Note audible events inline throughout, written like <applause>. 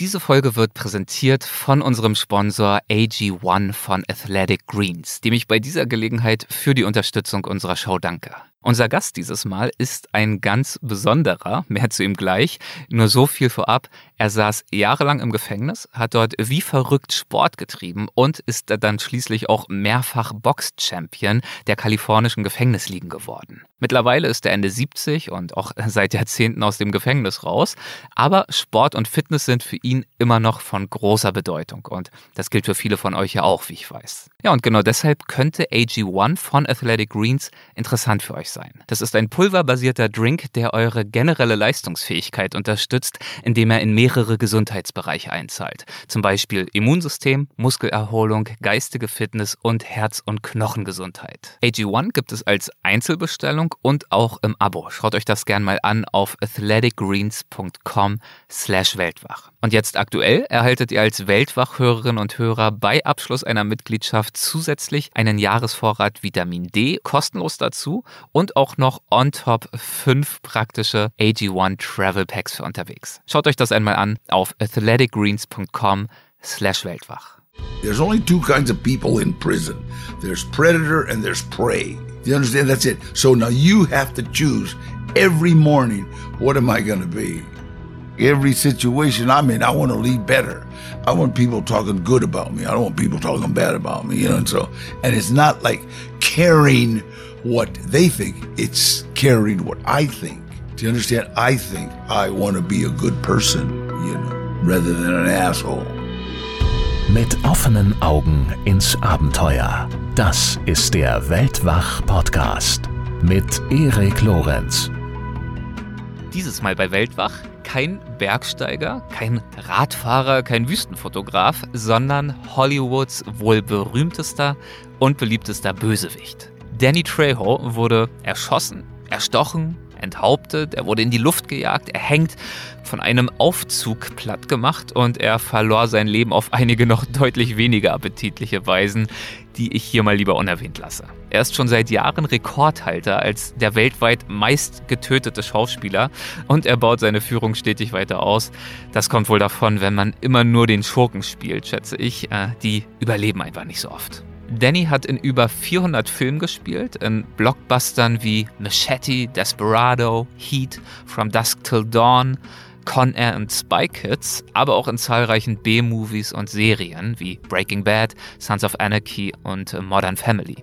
Diese Folge wird präsentiert von unserem Sponsor AG1 von Athletic Greens, dem ich bei dieser Gelegenheit für die Unterstützung unserer Show danke. Unser Gast dieses Mal ist ein ganz besonderer, mehr zu ihm gleich. Nur so viel vorab. Er saß jahrelang im Gefängnis, hat dort wie verrückt Sport getrieben und ist dann schließlich auch mehrfach Box-Champion der kalifornischen Gefängnisligen geworden. Mittlerweile ist er Ende 70 und auch seit Jahrzehnten aus dem Gefängnis raus. Aber Sport und Fitness sind für ihn immer noch von großer Bedeutung. Und das gilt für viele von euch ja auch, wie ich weiß. Ja, und genau deshalb könnte AG1 von Athletic Greens interessant für euch sein. Das ist ein pulverbasierter Drink, der eure generelle Leistungsfähigkeit unterstützt, indem er in mehrere Gesundheitsbereiche einzahlt. Zum Beispiel Immunsystem, Muskelerholung, geistige Fitness und Herz- und Knochengesundheit. AG1 gibt es als Einzelbestellung und auch im Abo. Schaut euch das gern mal an auf athleticgreens.com slash weltwach. Und jetzt aktuell erhaltet ihr als Weltwachhörerinnen und Hörer bei Abschluss einer Mitgliedschaft zusätzlich einen Jahresvorrat Vitamin D kostenlos dazu und auch noch on top fünf praktische AG1 Travel Packs für unterwegs. Schaut euch das einmal an auf athleticgreens.com slash weltwach. There's only two kinds of people in prison. There's predator and there's prey. You understand? That's it. So now you have to choose every morning, what am I going to be? Every situation I'm in, I want to lead better. I want people talking good about me. I don't want people talking bad about me, you know. And so, and it's not like caring what they think, it's caring what I think. Do you understand? I think I want to be a good person, you know, rather than an asshole. Mit offenen Augen ins Abenteuer. Das ist der Weltwach-Podcast mit Erik Lorenz. Dieses Mal bei Weltwach kein Bergsteiger, kein Radfahrer, kein Wüstenfotograf, sondern Hollywoods wohl berühmtester und beliebtester Bösewicht. Danny Trejo wurde erschossen, erstochen, enthauptet, er wurde in die Luft gejagt, er hängt von einem Aufzug platt gemacht und er verlor sein Leben auf einige noch deutlich weniger appetitliche Weisen, die ich hier mal lieber unerwähnt lasse. Er ist schon seit Jahren Rekordhalter als der weltweit meist getötete Schauspieler und er baut seine Führung stetig weiter aus. Das kommt wohl davon, wenn man immer nur den Schurken spielt, schätze ich. Äh, die überleben einfach nicht so oft. Danny hat in über 400 Filmen gespielt, in Blockbustern wie Machete, Desperado, Heat, From Dusk Till Dawn, Con Air und Spy Kids, aber auch in zahlreichen B-Movies und Serien wie Breaking Bad, Sons of Anarchy und Modern Family.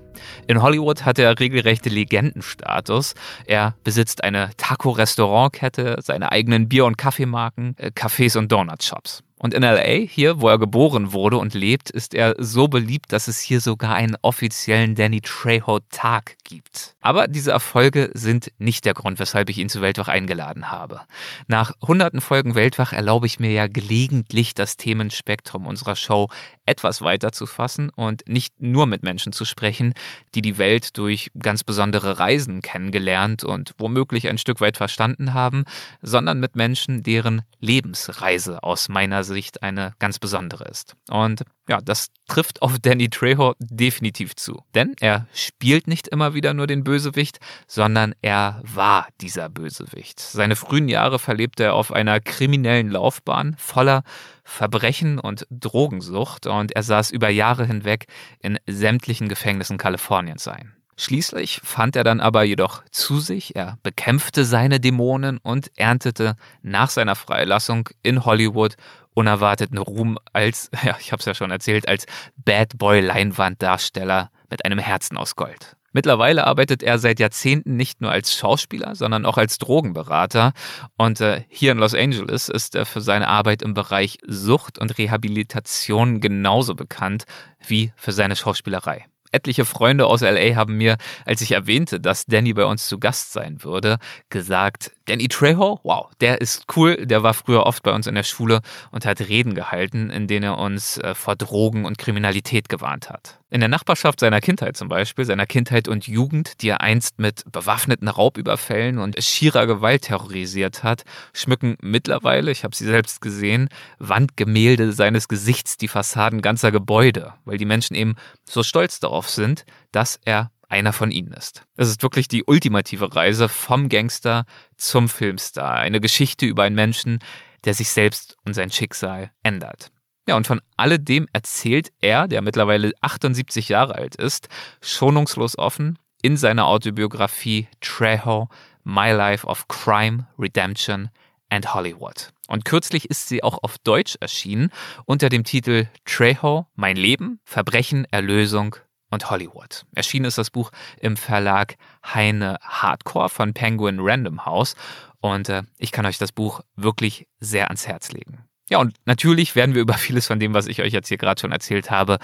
In Hollywood hat er regelrechte Legendenstatus. Er besitzt eine Taco-Restaurantkette, seine eigenen Bier- und Kaffeemarken, äh, Cafés und Donut-Shops. Und in LA, hier, wo er geboren wurde und lebt, ist er so beliebt, dass es hier sogar einen offiziellen Danny Trejo-Tag gibt. Aber diese Erfolge sind nicht der Grund, weshalb ich ihn zu Weltwach eingeladen habe. Nach hunderten Folgen Weltwach erlaube ich mir ja gelegentlich das Themenspektrum unserer Show etwas weiter zu fassen und nicht nur mit Menschen zu sprechen, die die Welt durch ganz besondere Reisen kennengelernt und womöglich ein Stück weit verstanden haben, sondern mit Menschen, deren Lebensreise aus meiner Sicht eine ganz besondere ist. Und ja, das trifft auf Danny Trejo definitiv zu. Denn er spielt nicht immer wieder nur den Bösewicht, sondern er war dieser Bösewicht. Seine frühen Jahre verlebte er auf einer kriminellen Laufbahn voller Verbrechen und Drogensucht und er saß über Jahre hinweg in sämtlichen Gefängnissen Kaliforniens ein. Schließlich fand er dann aber jedoch zu sich, er bekämpfte seine Dämonen und erntete nach seiner Freilassung in Hollywood unerwarteten Ruhm als, <laughs> ja, ich habe es ja schon erzählt, als Bad Boy Leinwanddarsteller mit einem Herzen aus Gold. Mittlerweile arbeitet er seit Jahrzehnten nicht nur als Schauspieler, sondern auch als Drogenberater. Und äh, hier in Los Angeles ist er für seine Arbeit im Bereich Sucht und Rehabilitation genauso bekannt wie für seine Schauspielerei. Etliche Freunde aus LA haben mir, als ich erwähnte, dass Danny bei uns zu Gast sein würde, gesagt, Danny Trejo, wow, der ist cool, der war früher oft bei uns in der Schule und hat Reden gehalten, in denen er uns äh, vor Drogen und Kriminalität gewarnt hat. In der Nachbarschaft seiner Kindheit zum Beispiel, seiner Kindheit und Jugend, die er einst mit bewaffneten Raubüberfällen und schierer Gewalt terrorisiert hat, schmücken mittlerweile, ich habe sie selbst gesehen, Wandgemälde seines Gesichts die Fassaden ganzer Gebäude, weil die Menschen eben so stolz darauf sind, dass er einer von ihnen ist. Es ist wirklich die ultimative Reise vom Gangster zum Filmstar. Eine Geschichte über einen Menschen, der sich selbst und sein Schicksal ändert. Ja, und von alledem erzählt er, der mittlerweile 78 Jahre alt ist, schonungslos offen in seiner Autobiografie Trejo, My Life of Crime, Redemption and Hollywood. Und kürzlich ist sie auch auf Deutsch erschienen unter dem Titel Trejo, Mein Leben, Verbrechen, Erlösung und Hollywood. Erschienen ist das Buch im Verlag Heine Hardcore von Penguin Random House und äh, ich kann euch das Buch wirklich sehr ans Herz legen. Ja, und natürlich werden wir <laughs> über vieles von dem, was ich euch jetzt hier gerade schon erzählt habe,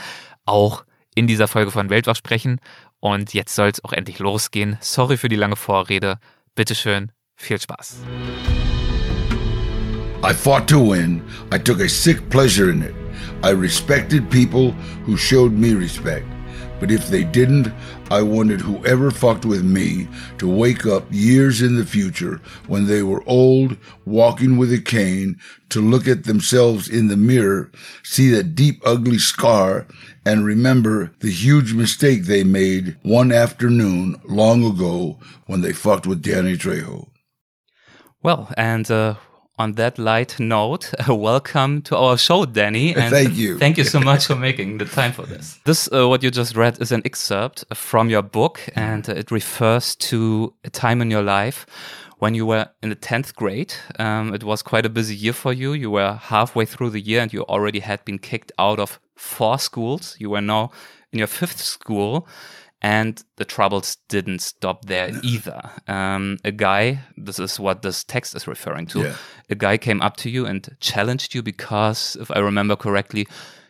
auch in dieser Folge von Weltwach sprechen. Und jetzt soll es auch endlich losgehen. Sorry für die lange Vorrede. Bitteschön, viel Spaß. I fought to win. I took a sick pleasure in it. I respected people who showed me respect. But if they didn't, I wanted whoever fucked with me to wake up years in the future when they were old, walking with a cane, to look at themselves in the mirror, see that deep, ugly scar, and remember the huge mistake they made one afternoon long ago when they fucked with Danny Trejo. Well, and uh, on that light note, uh, <laughs> welcome to our show, Danny. <laughs> And thank you. Thank you so <laughs> much for making the time for this. This, uh, what you just read, is an excerpt from your book, and uh, it refers to a time in your life when you were in the 10th grade. Um, it was quite a busy year for you. You were halfway through the year, and you already had been kicked out of four schools. You were now in your fifth school and the troubles didn't stop there either. Um, a guy, this is what this text is referring to, yeah. a guy came up to you and challenged you because, if I remember correctly,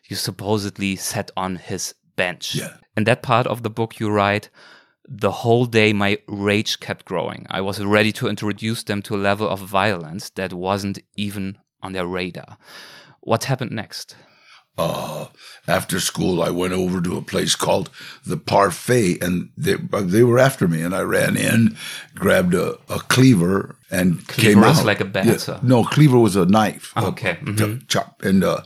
you supposedly sat on his bench. Yeah. In that part of the book, you write, the whole day my rage kept growing. I was ready to introduce them to a level of violence that wasn't even on their radar. What happened next? Uh, after school, I went over to a place called the Parfait, and they they were after me, and I ran in, grabbed a, a cleaver, and cleaver came out. like a bat. Yeah, no, cleaver was a knife. okay, mm -hmm. chop, and uh,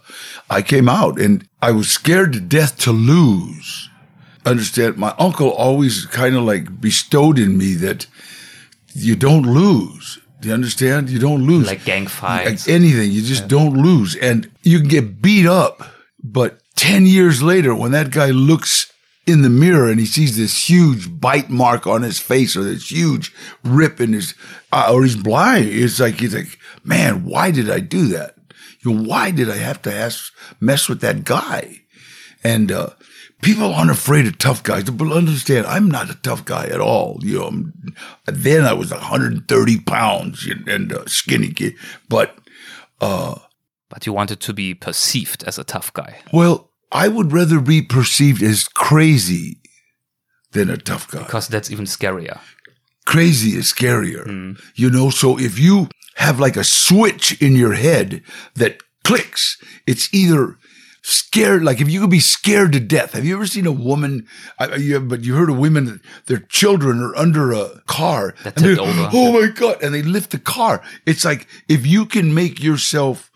I came out, and I was scared to death to lose. Understand? My uncle always kind of like bestowed in me that you don't lose. Do you understand? You don't lose. Like gang fights. Like anything. You just yeah. don't lose. And you can get beat up but 10 years later, when that guy looks in the mirror and he sees this huge bite mark on his face or this huge rip in his, uh, or he's blind, it's like, he's like, man, why did I do that? You know, why did I have to ask, mess with that guy? And, uh, people aren't afraid of tough guys. But understand, I'm not a tough guy at all. You know, then I was 130 pounds and, uh, skinny kid, but, uh, but you wanted to be perceived as a tough guy. Well, I would rather be perceived as crazy than a tough guy. Because that's even scarier. Crazy is scarier. Mm. You know, so if you have like a switch in your head that clicks, it's either scared, like if you could be scared to death. Have you ever seen a woman, uh, you, but you heard of women, their children are under a car. That tipped over. Oh my God. And they lift the car. It's like if you can make yourself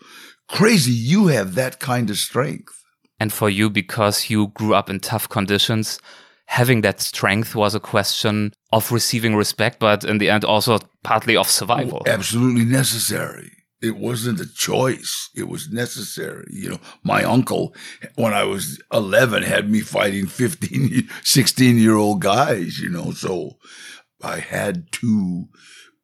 crazy you have that kind of strength. And for you, because you grew up in tough conditions, having that strength was a question of receiving respect, but in the end, also partly of survival. Absolutely necessary. It wasn't a choice. It was necessary. You know, my uncle, when I was 11, had me fighting 15, 16 year old guys, you know, so I had to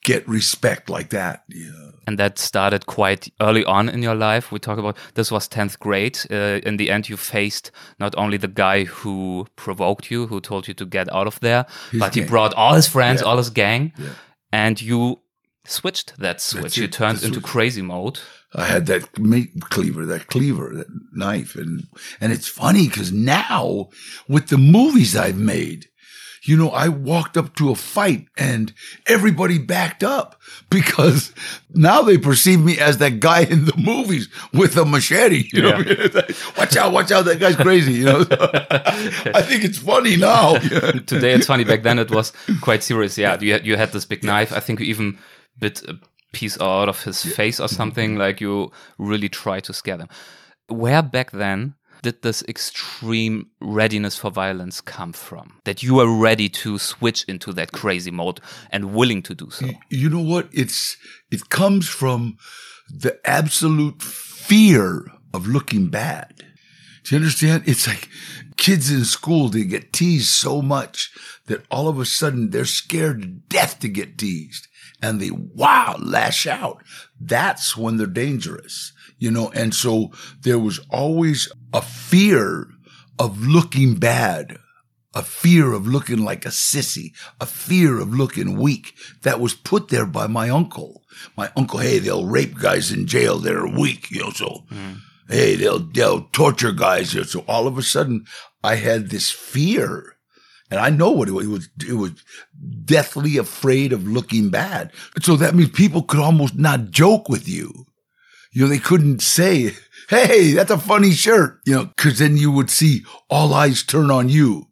get respect like that. Yeah. And that started quite early on in your life. We talk about this was 10th grade. Uh, in the end, you faced not only the guy who provoked you, who told you to get out of there, his but gang. he brought all his friends, yeah. all his gang, yeah. and you switched that switch. You turned into crazy mode. I had that meat cleaver, that cleaver, that knife, and and it's funny because now with the movies I've made, you know, I walked up to a fight and everybody backed up because now they perceive me as that guy in the movies with a machete. You know, yeah. watch out, watch out, that guy's crazy. You know, <laughs> I think it's funny now. <laughs> Today it's funny. Back then it was quite serious. Yeah, you had, you had this big knife. I think you even bit a piece out of his face or something. Like you really try to scare them. Where back then did this extreme readiness for violence come from? That you are ready to switch into that crazy mode and willing to do so? You know what? It's it comes from the absolute fear of looking bad. Do you understand? It's like kids in school, they get teased so much that all of a sudden they're scared to death to get teased and they wow, lash out. That's when they're dangerous, you know? And so there was always a fear of looking bad, a fear of looking like a sissy, a fear of looking weak that was put there by my uncle. My uncle, hey, they'll rape guys in jail. They're weak, you know, so. Mm. Hey, they'll, they'll torture guys. You know, so all of a sudden I had this fear and I know what it was. It was, it was deathly afraid of looking bad. So that means people could almost not joke with you. You know, they couldn't say, Hey, that's a funny shirt, you know, cause then you would see all eyes turn on you.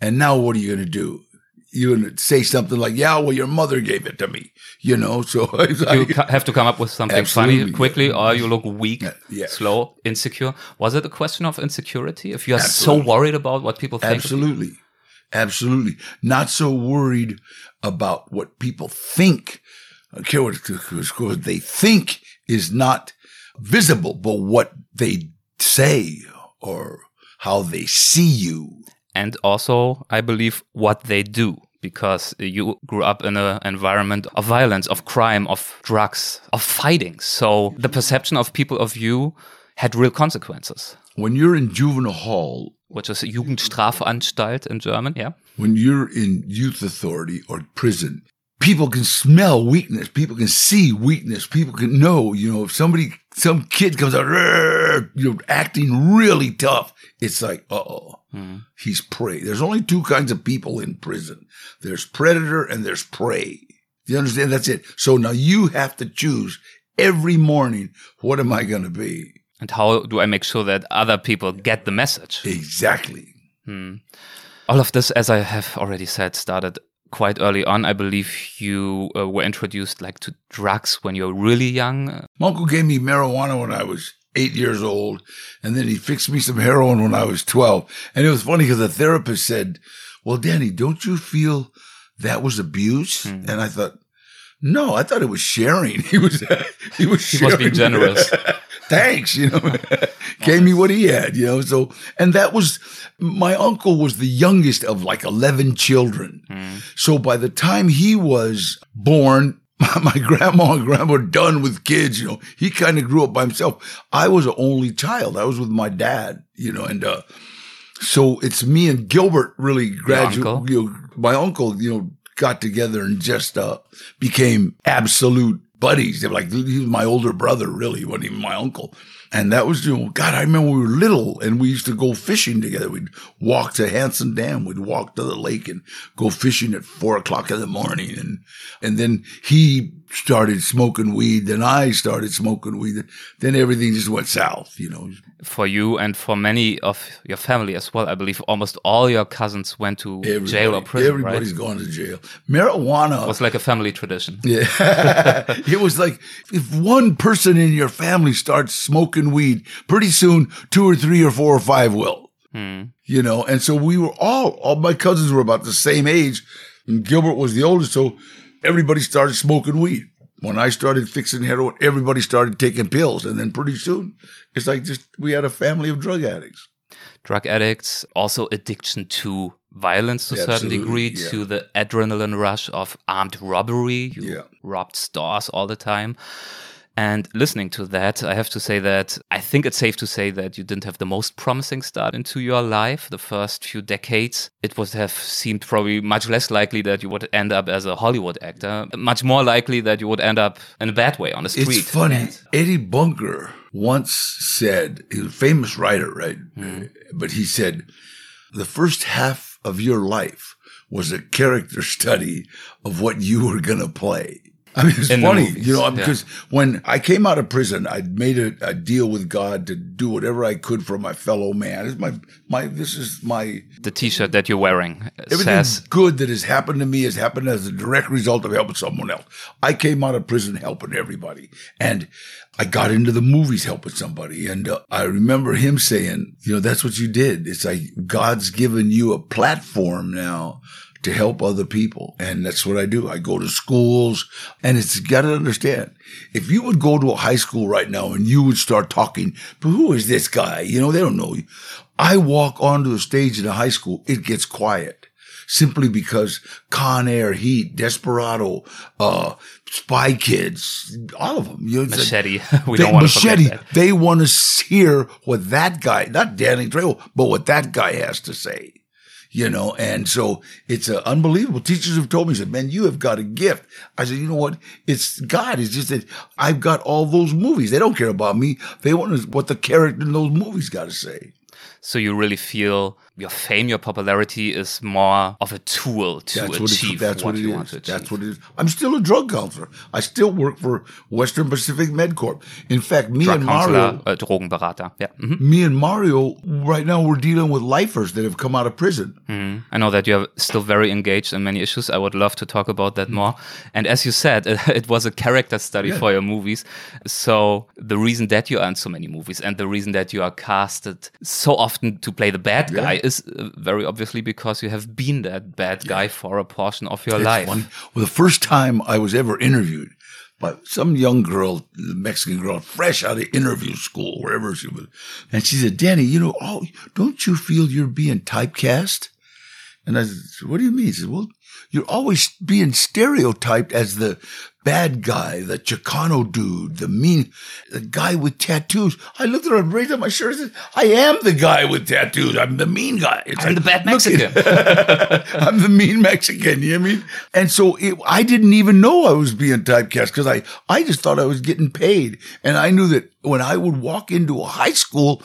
And now what are you going to do? You're going to say something like, yeah, well, your mother gave it to me, you know, so <laughs> you have to come up with something funny quickly or you look weak, yeah, yeah. slow, insecure. Was it a question of insecurity? If you are absolutely. so worried about what people think? Absolutely. Absolutely. Not so worried about what people think. I care what they think is not visible, but what they say or how they see you. And also, I believe what they do because you grew up in an environment of violence, of crime, of drugs, of fighting. So the perception of people of you had real consequences. When you're in juvenile hall, which is Jugendstrafanstalt in German, yeah. When you're in youth authority or prison, people can smell weakness. People can see weakness. People can know, you know, if somebody, some kid comes out, you know, acting really tough, it's like, uh oh, mm-hmm. he's prey. There's only two kinds of people in prison. There's predator and there's prey. You understand? That's it. So now you have to choose every morning, what am I going to be? And how do I make sure that other people get the message? Exactly. Hmm. All of this, as I have already said, started quite early on. I believe you uh, were introduced like to drugs when you were really young. My uncle gave me marijuana when I was eight years old, and then he fixed me some heroin when I was 12. And it was funny because the therapist said, well, Danny, don't you feel that was abuse? Hmm. And I thought, no, I thought it was sharing. <laughs> He was, he was sharing. He must be generous. <laughs> thanks, you know, <laughs> <laughs> gave me what he had, you know. So, and that was, my uncle was the youngest of like 11 children. Mm. So by the time he was born, <laughs> my, grandma and grandma were done with kids, you know, he kind of grew up by himself. I was an only child. I was with my dad, you know, and, uh, so it's me and Gilbert really gradually, you know, my uncle, you know, got together and just, uh, became absolute buddies. They were like, he was my older brother, really. He wasn't even my uncle. And that was, you know, God, I remember we were little and we used to go fishing together. We'd walk to Hansen Dam. We'd walk to the lake and go fishing at four o'clock in the morning. And, and then he started smoking weed. Then I started smoking weed. Then everything just went south, you know. For you and for many of your family as well, I believe almost all your cousins went to Everybody, jail or prison. Everybody's right? gone to jail. Marijuana it was like a family tradition. Yeah, <laughs> it was like if one person in your family starts smoking weed, pretty soon two or three or four or five will. Hmm. You know, and so we were all all my cousins were about the same age, and Gilbert was the oldest, so everybody started smoking weed. When I started fixing heroin, everybody started taking pills. And then pretty soon, it's like just we had a family of drug addicts. Drug addicts, also addiction to violence to a certain degree, yeah. to the adrenaline rush of armed robbery. You yeah. robbed stores all the time. And listening to that, I have to say that I think it's safe to say that you didn't have the most promising start into your life. The first few decades, it would have seemed probably much less likely that you would end up as a Hollywood actor, much more likely that you would end up in a bad way on the street. It's funny. Eddie Bunker once said, he's a famous writer, right? Mm. But he said, the first half of your life was a character <laughs> study of what you were going to play. I mean, it's In funny, you know, because yeah. when I came out of prison, I made a, a, deal with God to do whatever I could for my fellow man. Is my, my, this is my. The T-shirt that you're wearing everything says, good that has happened to me has happened as a direct result of helping someone else. I came out of prison helping everybody, and I got into the movies helping somebody. And uh, I remember him saying, you know, that's what you did. It's like God's given you a platform now to help other people. And that's what I do. I go to schools and it's got to understand. If you would go to a high school right now and you would start talking, but who is this guy? You know, they don't know you. I walk onto a stage in a high school, it gets quiet simply because Con Air, Heat, Desperado, uh, Spy Kids, all of them. You know, Machete. Like, <laughs> we they, don't want Machete. to. They want to hear what that guy, not Danny Trejo, but what that guy has to say. You know, and so it's uh, unbelievable. Teachers have told me, said, man, you have got a gift. I said, you know what? It's God. It's just that I've got all those movies. They don't care about me. They want what the character in those movies got to say. So you really feel your fame, your popularity is more of a tool to That's what, achieve it's, that's what, what it you is. want to achieve. That's what it is. I'm still a drug counselor. I still work for Western Pacific MedCorp. In fact, me Drug and Mario, äh, Drogenberater. Yeah. mhm. me and Mario, right now we're dealing with lifers that have come out of prison. Mhm. I know that you're still very engaged in many issues. I would love to talk about that more. And as you said, <laughs> it was a character study Yeah. for your movies. So the reason that you are in so many movies and the reason that you are casted so often to play the bad guy is uh, very obviously because you have been that bad guy for a portion of your It's life. funny. Well, the first time I was ever interviewed by some young girl, Mexican girl, fresh out of interview school, wherever she was, and she said, "Danny, you know, oh, don't you feel you're being typecast?" And I said, "What do you mean?" She said, "Well, you're always being stereotyped as the bad guy, the Chicano dude, the mean, the guy with tattoos." I looked at her and raised up my shirt and said, "I am the guy with tattoos. I'm the mean guy. It's I'm the bad Mexican. <laughs> I'm the mean Mexican. You know what I mean? And so it, I didn't even know I was being typecast because I, I just thought I was getting paid. And I knew that when I would walk into a high school,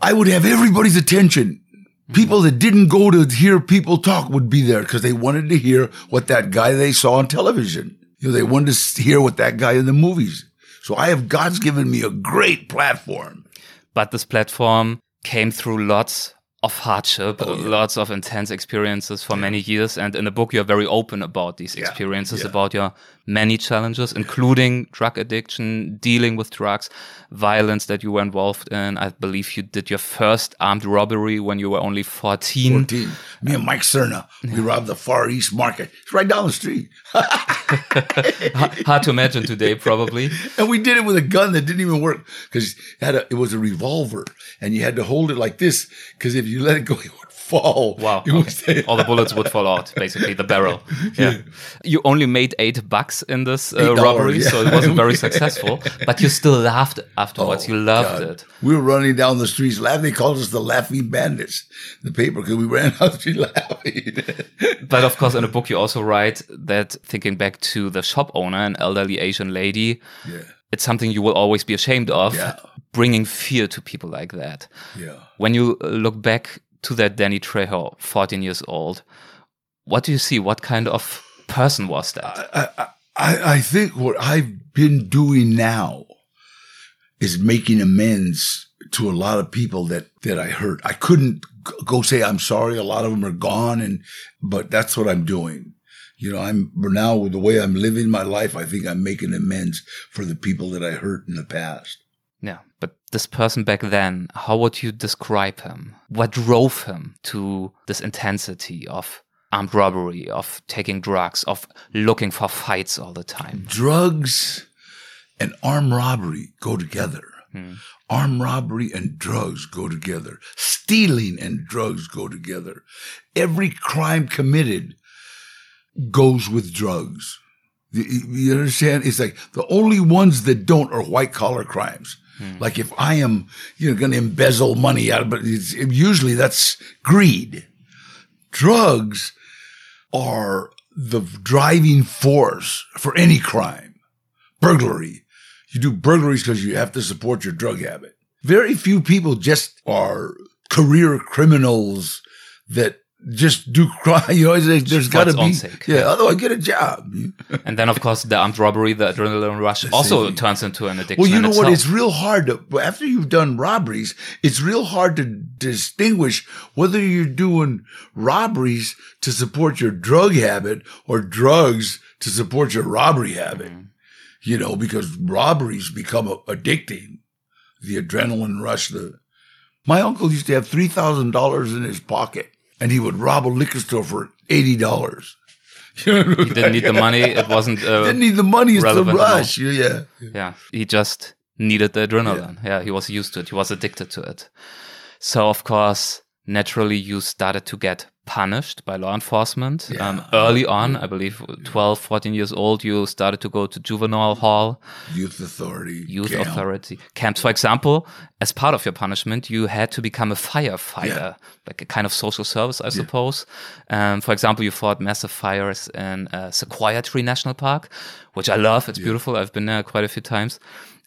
I would have everybody's attention. Mm-hmm. People that didn't go to hear people talk would be there because they wanted to hear what that guy they saw on television. You know, they wanted to hear what that guy in the movies. So I have God's given me a great platform. but this platform came through lots of hardship, Oh, yeah. lots of intense experiences for many years. And in the book, you're very open about these Yeah, experiences, yeah. about your many challenges, including drug addiction, dealing with drugs, violence that you were involved in. I believe you did your first armed robbery when you were only 14. 14. Me and Mike Cerna, we robbed the Far East Market. It's right down the street. <laughs> Hard to imagine today, probably. <laughs> And we did it with a gun that didn't even work because it, it was a revolver and you had to hold it like this because if you let it go, it would fall. Wow. Okay. All the bullets would <laughs> fall out, basically, the barrel. <laughs> Yeah. You only made eight bucks in this uh, 8, robbery, yeah. so it wasn't very <laughs> successful, but you still laughed afterwards. you loved Oh, God. it. We were running down the streets laughing. They called us the Laughing Bandits, the paper, because we ran out the street laughing. But of course, in the book, you also write that thinking back to the shop owner, an elderly Asian lady, yeah. it's something you will always be ashamed of, Yeah. bringing fear to people like that. Yeah. When you look back to that Danny Trejo, 14 years old, what do you see? What kind of person was that? I, I, I think what I've been doing now is making amends to a lot of people that, that I hurt. I couldn't go say I'm sorry. A lot of them are gone and, but that's what I'm doing. You know, I'm now with the way I'm living my life, I think I'm making amends for the people that I hurt in the past. Yeah, but this person back then, how would you describe him? What drove him to this intensity of armed robbery, of taking drugs, of looking for fights all the time? Drugs and armed robbery go together. Hmm. Armed robbery and drugs go together. Stealing and drugs go together. Every crime committed goes with drugs. You, you understand? It's like the only ones that don't are white collar crimes. Hmm. Like if I am, you know, going to embezzle money out of, but it's, usually that's greed. Drugs are the driving force for any crime. Burglary. You do burglaries because you have to support your drug habit. Very few people just are career criminals that just do crime. <laughs> You know, there's, there's got to be, sake. yeah, otherwise get a job. <laughs> And then, of course, the armed robbery, the adrenaline rush also thing. turns into an addiction. Well, you know what? It's real hard to, after you've done robberies, it's real hard to distinguish whether you're doing robberies to support your drug habit or drugs to support your robbery habit. Mm. You know, because robberies become addicting. The adrenaline rush, the, my uncle used to have $3,000 in his pocket and he would rob a liquor store for eighty dollars. <laughs> He didn't need the money. It wasn't. Uh, Didn't need the money. It's the relevant at all. rush. Yeah. Yeah, he just needed the adrenaline. Yeah. he was used to it. He was addicted to it. So, of course, naturally, you started to get punished by law enforcement. Um, early on, I believe 12, 14 years old, you started to go to juvenile hall, Youth authority. youth camp. authority camps. For example, as part of your punishment, you had to become a firefighter, Yeah. like a kind of social service, I suppose. Um, for example, you fought massive fires in uh, Sequoia Tree National Park, which I love. It's beautiful. I've been there quite a few times.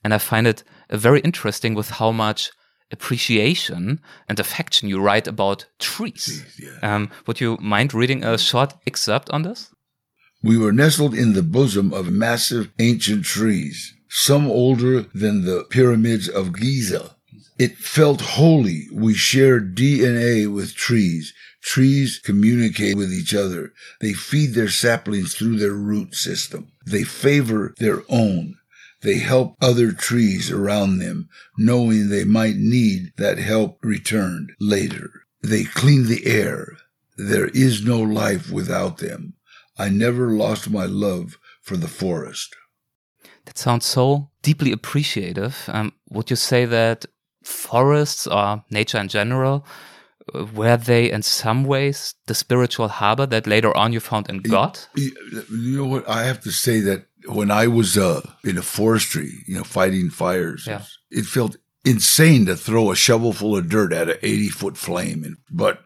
And I find it uh, very interesting with how much appreciation and affection you write about trees. Um, would you mind reading a short excerpt on this? We were nestled in the bosom of massive ancient trees, some older than the pyramids of Giza. It felt holy. We shared DNA with trees. Trees communicate with each other. They feed their saplings through their root system. They favor their own. They help other trees around them, knowing they might need that help returned later. They clean the air. There is no life without them. I never lost my love for the forest. That sounds so deeply appreciative. Um, would you say that forests or nature in general, uh, were they in some ways the spiritual harbor that later on you found in God? You you know what? I have to say that when I was uh, in a forestry, you know, fighting fires, Yeah. it felt insane to throw a shovel full of dirt at an 80 foot flame. And, but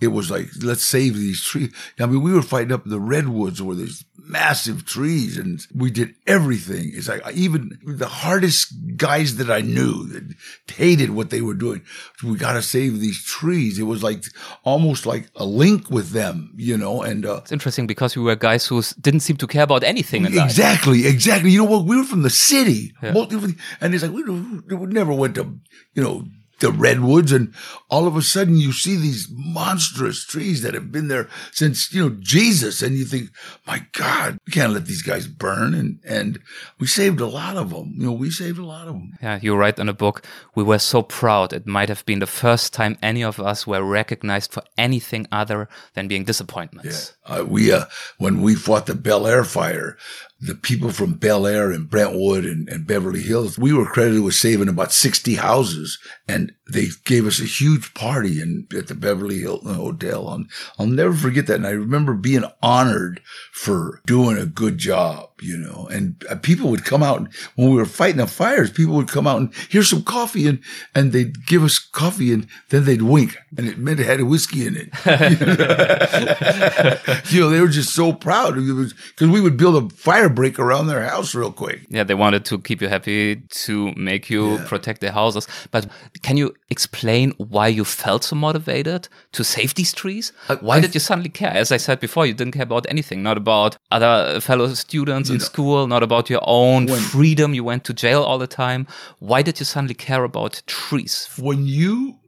it was like, let's save these trees. I mean, we were fighting up the redwoods where there's massive trees and we did everything. It's like even the hardest guys that I knew that hated what they were doing. We got to save these trees. It was like almost like a link with them, you know, and, uh, It's interesting because we were guys who didn't seem to care about anything in life. Exactly, exactly. You know what? We were from the city, Most- and it's like we, we never went to, you know, the redwoods, and all of a sudden you see these monstrous trees that have been there since you know Jesus, and you think, my God, we can't let these guys burn, and and we saved a lot of them. You know, we saved a lot of them. Yeah, you write in a book, we were so proud. It might have been the first time any of us were recognized for anything other than being disappointments. Uh, we, uh, when we fought the Bel Air fire, the people from Bel Air and Brentwood and, and Beverly Hills, we were credited with saving about 60 houses and they gave us a huge party in, at the Beverly Hilton Hotel. I'll, I'll never forget that. And I remember being honored for doing a good job, you know, and uh, people would come out when we were fighting the fires, people would come out and here's some coffee and, and they'd give us coffee and then they'd wink and it meant it had a whiskey in it. <laughs> you know, they were just so proud because we would build a fire break around their house real quick. Yeah, they wanted to keep you happy, to make you protect their houses. But can you explain why you felt so motivated to save these trees? why I- did you suddenly care? As I said before, you didn't care about anything, not about other fellow students in school, not about your own freedom. You went to jail all the time. Why did you suddenly care about trees? When you,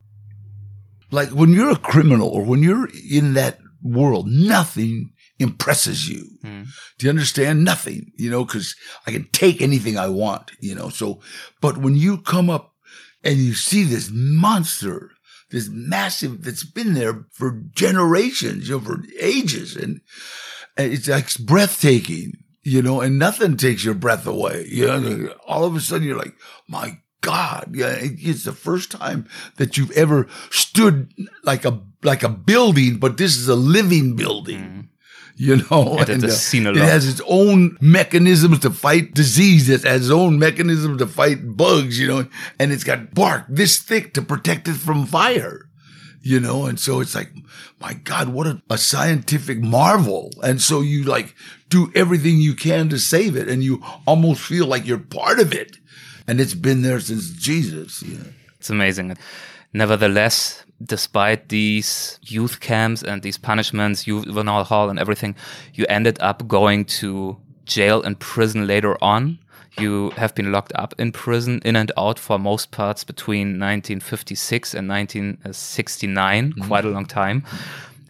like, when you're a criminal or when you're in that world, nothing impresses you. Hmm. Do you understand? Nothing, you know, cause I can take anything I want, you know, so, but when you come up and you see this monster, this massive that's been there for generations, you know, for ages and, and it's like breathtaking, you know, and nothing takes your breath away. You know, all of a sudden you're like, my God, yeah, it's the first time that you've ever stood like a like a building, but this is a living building. Hmm. You know, <laughs> And uh, a it has its own mechanisms to fight disease. It has its own mechanisms to fight bugs. You know, and it's got bark this thick to protect it from fire you know and so it's like my god what a, a scientific marvel and so you like do everything you can to save it and you almost feel like you're part of it and it's been there since jesus you know. It's amazing. Nevertheless, despite these youth camps and these punishments, juvenile hall and everything, you ended up going to jail and prison later on. You have been locked up in prison, in and out for most parts between 1956 and 1969, mm-hmm. quite a long time.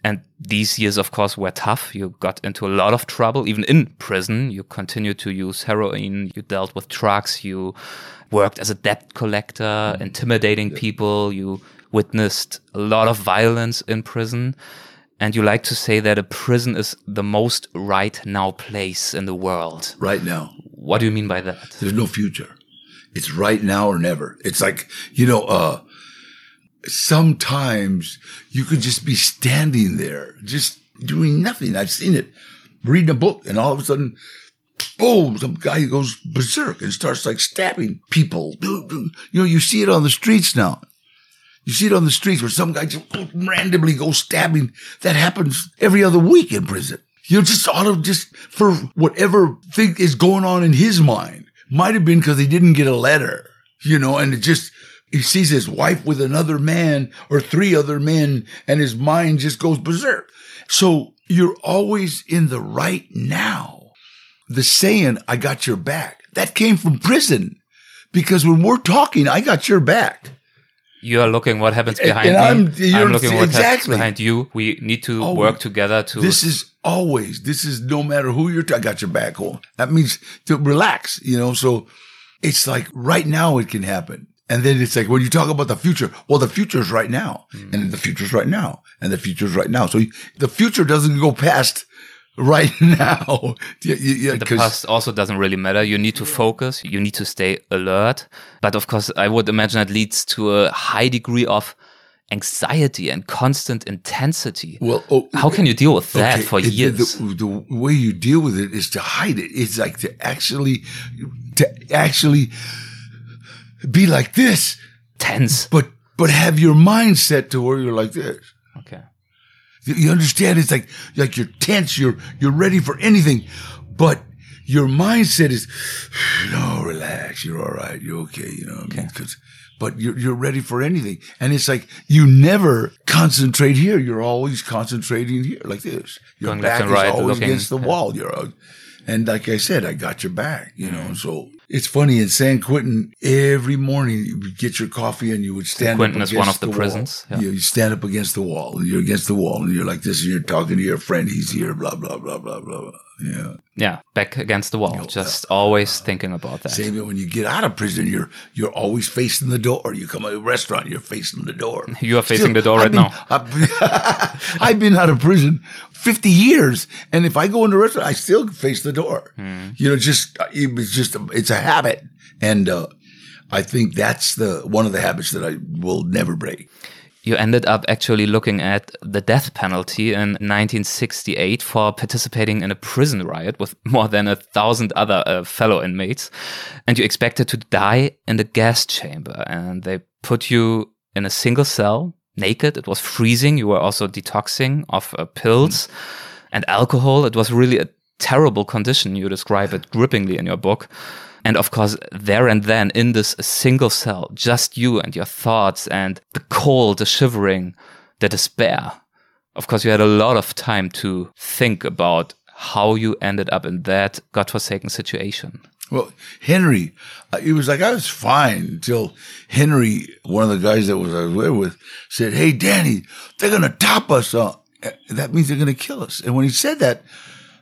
And these years, of course, were tough. You got into a lot of trouble, even in prison. You continued to use heroin. You dealt with drugs. You worked as a debt collector, mm-hmm. intimidating people. You witnessed a lot of violence in prison. And you like to say that a prison is the most right now place in the world. Right now, What do you mean by that? there's no future. It's right now or never. It's like, you know, uh, sometimes you could just be standing there, just doing nothing. I've seen it, reading a book, and all of a sudden, boom, some guy goes berserk and starts like stabbing people. You know, you see it on the streets now. You see it on the streets where some guy just randomly goes stabbing. That happens every other week in prison. You know, just out of just for whatever thing is going on in his mind. Might have been because he didn't get a letter, you know, and it just, he sees his wife with another man or three other men and his mind just goes berserk. So you're always in the right now. The saying, I got your back, that came from prison because when we're talking, I got your back. You are looking what happens behind and me. I'm- I'm, looking what happens behind you. We need to Oh, work together to. This is always, this is no matter who you're, I got your back on. That means to relax, you know? So it's like right now it can happen. And then it's like when you talk about the future, well, the future is right now hmm. and the future is right now and the future is right now. So the future doesn't go past right <laughs> now. Yeah, yeah, yeah, the 'cause- past also doesn't really matter. You need to focus. You need to stay alert. But of course, I would imagine it leads to a high degree of anxiety and constant intensity. well, oh, How can you deal with that Okay, for it- years? The, the way you deal with it is to hide it. It's like to actually, to actually be like this, Tense. but but have your mind set to where you're like this. Okay. You- You understand? It's like like you're tense. You're you're ready for anything, but your mindset is, <sighs> no, relax. You're all right. You're okay. You know. Okay. Because, but you're you're ready for anything, and it's like you never concentrate here. You're always concentrating here, like this. Your Going back and is right, always looking- against the wall. You're, out. And like I said, I got your back. You know. So it's funny in San Quentin. Every morning you would get your coffee and you would stand. Quentin up is one against of the wall. prisons, yeah. You, you stand up against the wall. You're against the wall, and you're like this. And you're talking to your friend. He's here. Blah blah blah blah blah. blah. Yeah. Yeah. Back against the wall. Just always thinking about that. Same when you get out of prison. You're you're always facing the door. You come to a restaurant. You're facing the door. <laughs> You are facing the door I've right been- now. I've been, <laughs> I've been out of prison 50 years. And if I go into a restaurant, I still face the door. Hmm. You know, just, it's just, it's a habit. And, uh, I think that's the, one of the habits that I will never break. You ended up actually looking at the death penalty in 1968 for participating in a prison riot with <laughs> more than a thousand other uh, fellow inmates. And you expected to die in the gas chamber. And they put you in a single cell, naked. It was freezing. You were also detoxing of uh, pills and alcohol. It was really a terrible condition. You describe it grippingly in your book. And of course, there and then in this single cell, just you and your thoughts and the cold, the shivering, the despair. Of course, you had a lot of time to think about how you ended up in that godforsaken situation. Well, Henry, uh, it was like I was fine until Henry, one of the guys that was I was with, said, "Hey, Danny, they're gonna top us. Uh, that means they're gonna kill us." And when he said that,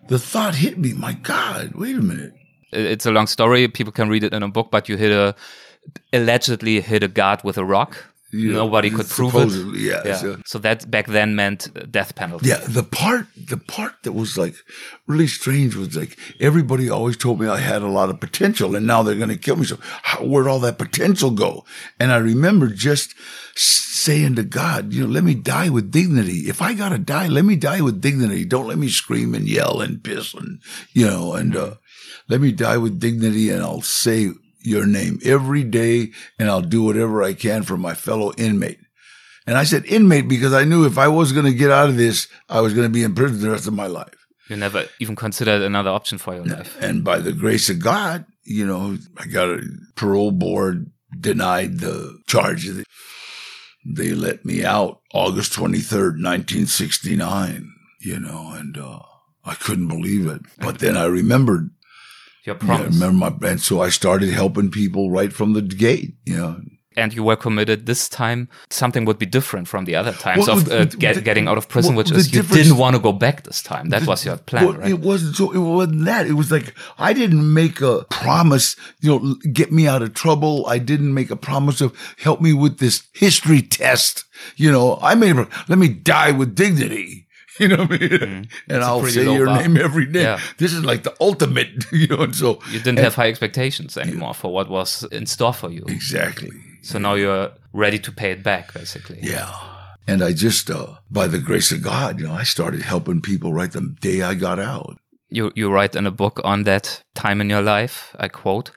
the thought hit me. My God, wait a minute. It's a long story. People can read it in a book, but you hit a, allegedly hit a guard with a rock. Know, Nobody could prove it. Yeah. Yeah. so- So that back then meant death penalty. Yeah, the part the part that was like really strange was like everybody always told me I had a lot of potential, and now they're going to kill me. So how, where'd all that potential go? And I remember just saying to God, you know, let me die with dignity. If I gotta die, let me die with dignity. Don't let me scream and yell and piss and you know, and uh, let me die with dignity, and I'll say your name every day, and I'll do whatever I can for my fellow inmate. And I said inmate because I knew if I was going to get out of this, I was going to be in prison the rest of my life. You never even considered another option for your life. And by the grace of God, you know, I got a parole board denied the charges. They let me out August 23rd, 1969, you know, and, uh, I couldn't believe it. But then I remembered, Your yeah, I remember my, and so I started helping people right from the gate, you know, and you were committed this time something would be different from the other times Well, of the- uh, the- get, getting out of prison well, which is you didn't want to go back this time that was your plan Well, right It wasn't so. It wasn't that. It was like I didn't make a promise. You know, get me out of trouble. I didn't make a promise of help me with this history test. You know, I made a. Let me die with dignity. <laughs> You know what I mean? Mm. And I'll say your bar. name every day. Yeah. This is like the ultimate, <laughs> you know. And so You didn't have high expectations anymore for what was in store for you. exactly, So now you're ready to pay it back, basically. yeah. And I just, uh, by the grace of God, you know, I started helping people right the day I got out. You, you write in a book on that time in your life, I quote,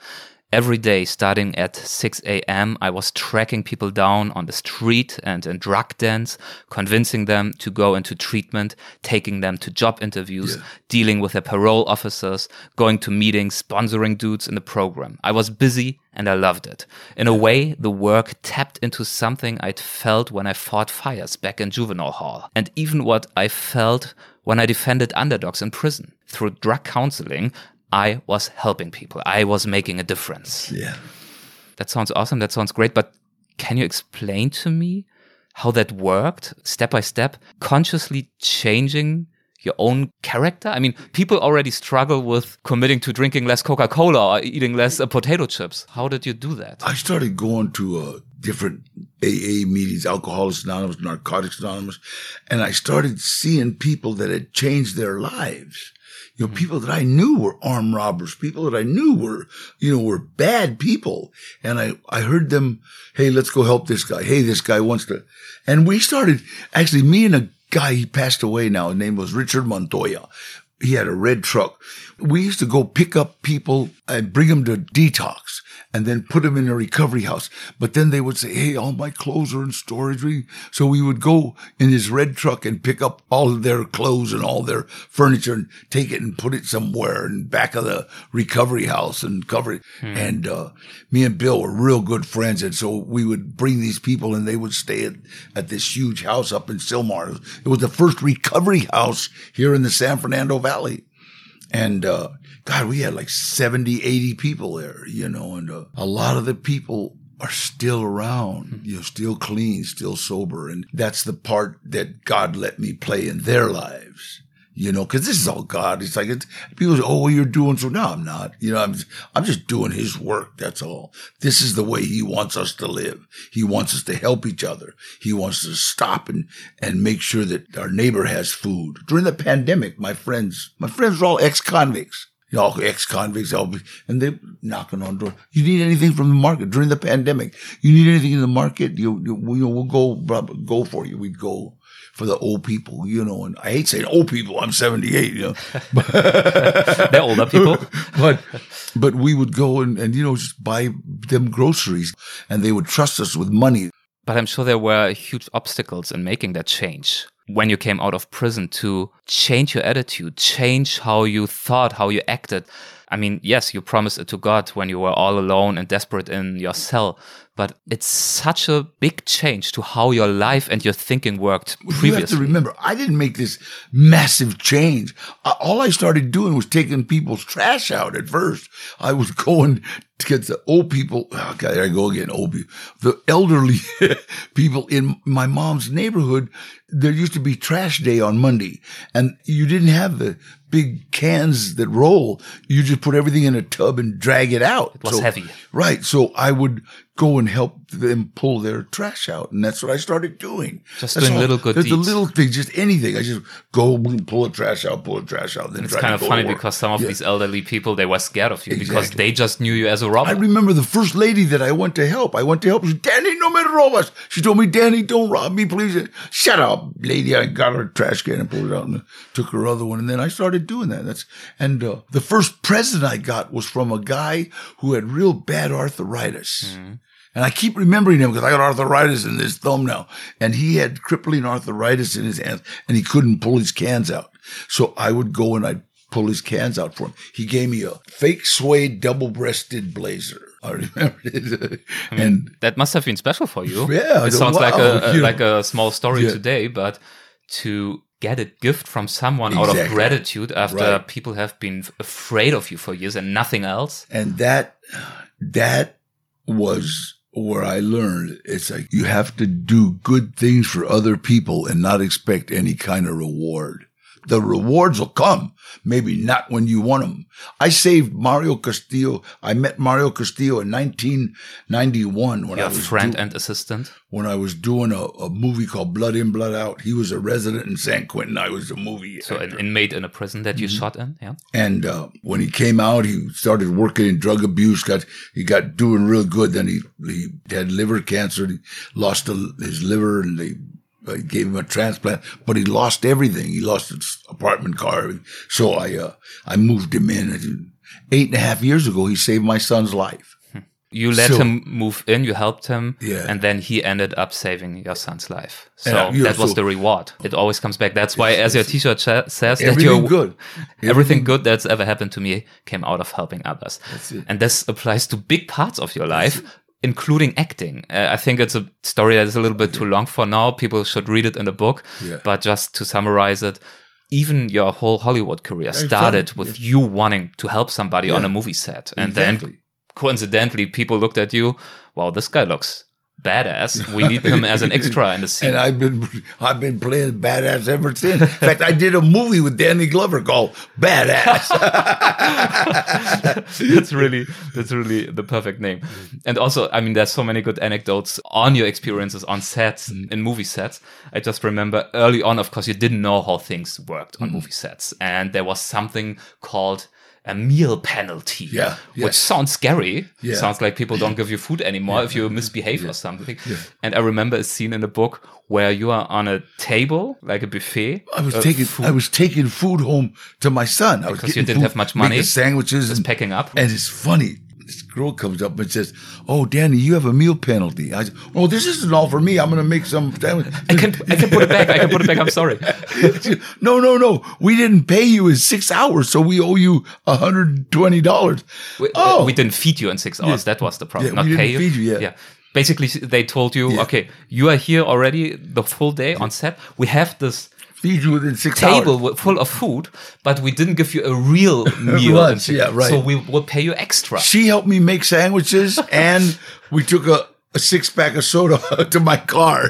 Every day, starting at 6 a.m., I was tracking people down on the street and in drug dens, convincing them to go into treatment, taking them to job interviews, dealing with their parole officers, going to meetings, sponsoring dudes in the program. I was busy and I loved it. In a way, the work tapped into something I'd felt when I fought fires back in juvenile hall, and even what I felt when I defended underdogs in prison. Through drug counseling, I was helping people. I was making a difference. Yeah. That sounds awesome. That sounds great. But can you explain to me how that worked step by step, consciously changing your own character? I mean, people already struggle with committing to drinking less Coca Cola or eating less uh, potato chips. How did you do that? I started going to uh, different AA meetings, Alcoholics Anonymous, Narcotics Anonymous, and I started seeing people that had changed their lives. You know, people that I knew were armed robbers, people that I knew were, you know, were bad people. And I, I heard them, Hey, let's go help this guy. Hey, this guy wants to, and we started actually me and a guy, he passed away now. His name was Richard Montoya. He had a red truck. We used to go pick up people and bring them to detox and then put them in a recovery house. But then they would say, Hey, all my clothes are in storage. So we would go in his red truck and pick up all of their clothes and all their furniture and take it and put it somewhere in back of the recovery house and cover it. And, uh, me and Bill were real good friends. And so we would bring these people and they would stay at, at this huge house up in Sylmar. It was the first recovery house here in the San Fernando Valley. And, uh, God, we had like 70, 80 people there, you know, and uh, a lot of the people are still around, you know, still clean, still sober. And that's the part that God let me play in their lives. You know, cause this is all God. It's like, it's, people say, Oh, well, you're doing so. No, I'm not. You know, I'm, I'm just doing his work. That's all. This is the way he wants us to live. He wants us to help each other. He wants us to stop and, and make sure that our neighbor has food. During the pandemic, my friends, my friends were all ex-convicts. You know, ex-convicts, and they knocking on doors. You need anything from the market during the pandemic? You need anything in the market? You, you, you know, we'll go, go for you. We'd go for the old people, you know, and I hate saying old people. I'm 78, you know, <laughs> They're older people. <laughs> but, but we would go and, and, you know, just buy them groceries and they would trust us with money. But I'm sure there were huge obstacles in making that change when you came out of prison to change your attitude, change how you thought, how you acted. I mean, yes, you promised it to God when you were all alone and desperate in your cell, but it's such a big change to how your life and your thinking worked previously. You have to remember, I didn't make this massive change. All I started doing was taking people's trash out at first. I was <laughs> going to get the old people. Oh God, there I go again. Old people, the elderly <laughs> people in my mom's neighborhood. There used to be trash day on Monday and you didn't have the big cans that roll. You just put everything in a tub and drag it out. It was heavy. Right. So I would go and help them pull their trash out. And that's what I started doing. Just That's doing all. little good the, the little things, just anything. I just go and pull the trash out, pull the trash out. Then It's kind of funny because some of Yeah. these elderly people they were scared of you because they just knew you as a robber. I remember the first lady that I went to help. I went to help. She said, Danny, no me robas. She told me, Danny, don't rob me, please. Shut up, lady. I got her trash can and pulled it out and took her other one. And then I started doing that. That's, and, uh, the first present I got was from a guy who had real bad arthritis. And I keep remembering him because I got arthritis in this thumb now. And he had crippling arthritis in his hands and he couldn't pull his cans out. So I would go and I'd pull his cans out for him. He gave me a fake suede double breasted blazer. <laughs> I remember it. and that must have been special for you. Yeah, it sounds wow, like a, you know. like a small story Yeah. today, but to get a gift from someone out of gratitude after Right. people have been afraid of you for years and nothing else. and that that was where I learned it's like you have to do good things for other people and not expect any kind of reward. The rewards will come. Maybe not when you want them. I saved Mario Castillo. I met Mario Castillo in 1991 when Your I was friend do- and assistant. when I was doing a, a movie called Blood In, Blood Out. He was a resident in San Quentin. I was a movie. So an inmate in a prison that you Mm-hmm. shot in. Yeah. And uh, when he came out, he started working in drug abuse. Got he got doing real good. Then he he had liver cancer. He lost the, his liver, and they uh, gave him a transplant. But he lost everything. He lost his apartment, car. So I uh, I moved him in. Eight and a half years ago, he saved my son's life. You let So- him move in, you helped him, Yeah. and then he ended up saving your son's life. So yeah, that was so- the reward. It always comes back. That's why, as your T-shirt says, that Everything you're good. everything good that's ever happened to me came out of helping others. And this applies to big parts of your life, including acting. Uh, I think it's a story that is a little bit too long for now. People should read it in the book. Yeah. But just to summarize it, even your whole Hollywood career started with you wanting to help somebody on a movie set. And Exactly. then coincidentally, people looked at you, wow, this guy looks badass. We need him as an extra in the <laughs> scene. And I've been I've been playing badass ever since. In fact, I did a movie with Danny Glover called Badass. <laughs> that's really that's really the perfect name. And also, I mean, there's so many good anecdotes on your experiences on sets Mm. in movie sets. I just remember early on, of course, you didn't know how things worked Mm. on movie sets, and there was something called a meal penalty, Yeah, yeah. which sounds scary. Yeah. Sounds like people don't give you food anymore if you misbehave or something. And I remember a scene in the book where you are on a table, like a buffet. I was uh, taking food I was taking food home to my son. I was Because you didn't food, have much money? sandwiches just and, packing up. and it's funny. This girl comes up and says, "Oh, Danny, you have a meal penalty." I said, "Oh, this isn't all for me. I'm going to make some. I can I can put it back. I can put it back. I'm sorry. <laughs> no, no, no. We didn't pay you in six hours, so we owe you 120 dollars. We, Oh, we didn't feed you in six hours. That was the problem. Yeah, Not we pay you. feed you, yeah. Yeah. Basically, they told you, Yeah. okay, you are here already the full day on set. We have this feed you within six table hours. full of food, but we didn't give you a real <laughs> meal. Lunch, yeah, right. So we will pay you extra. She helped me make sandwiches, <laughs> and we took a, a six pack of soda <laughs> to my car.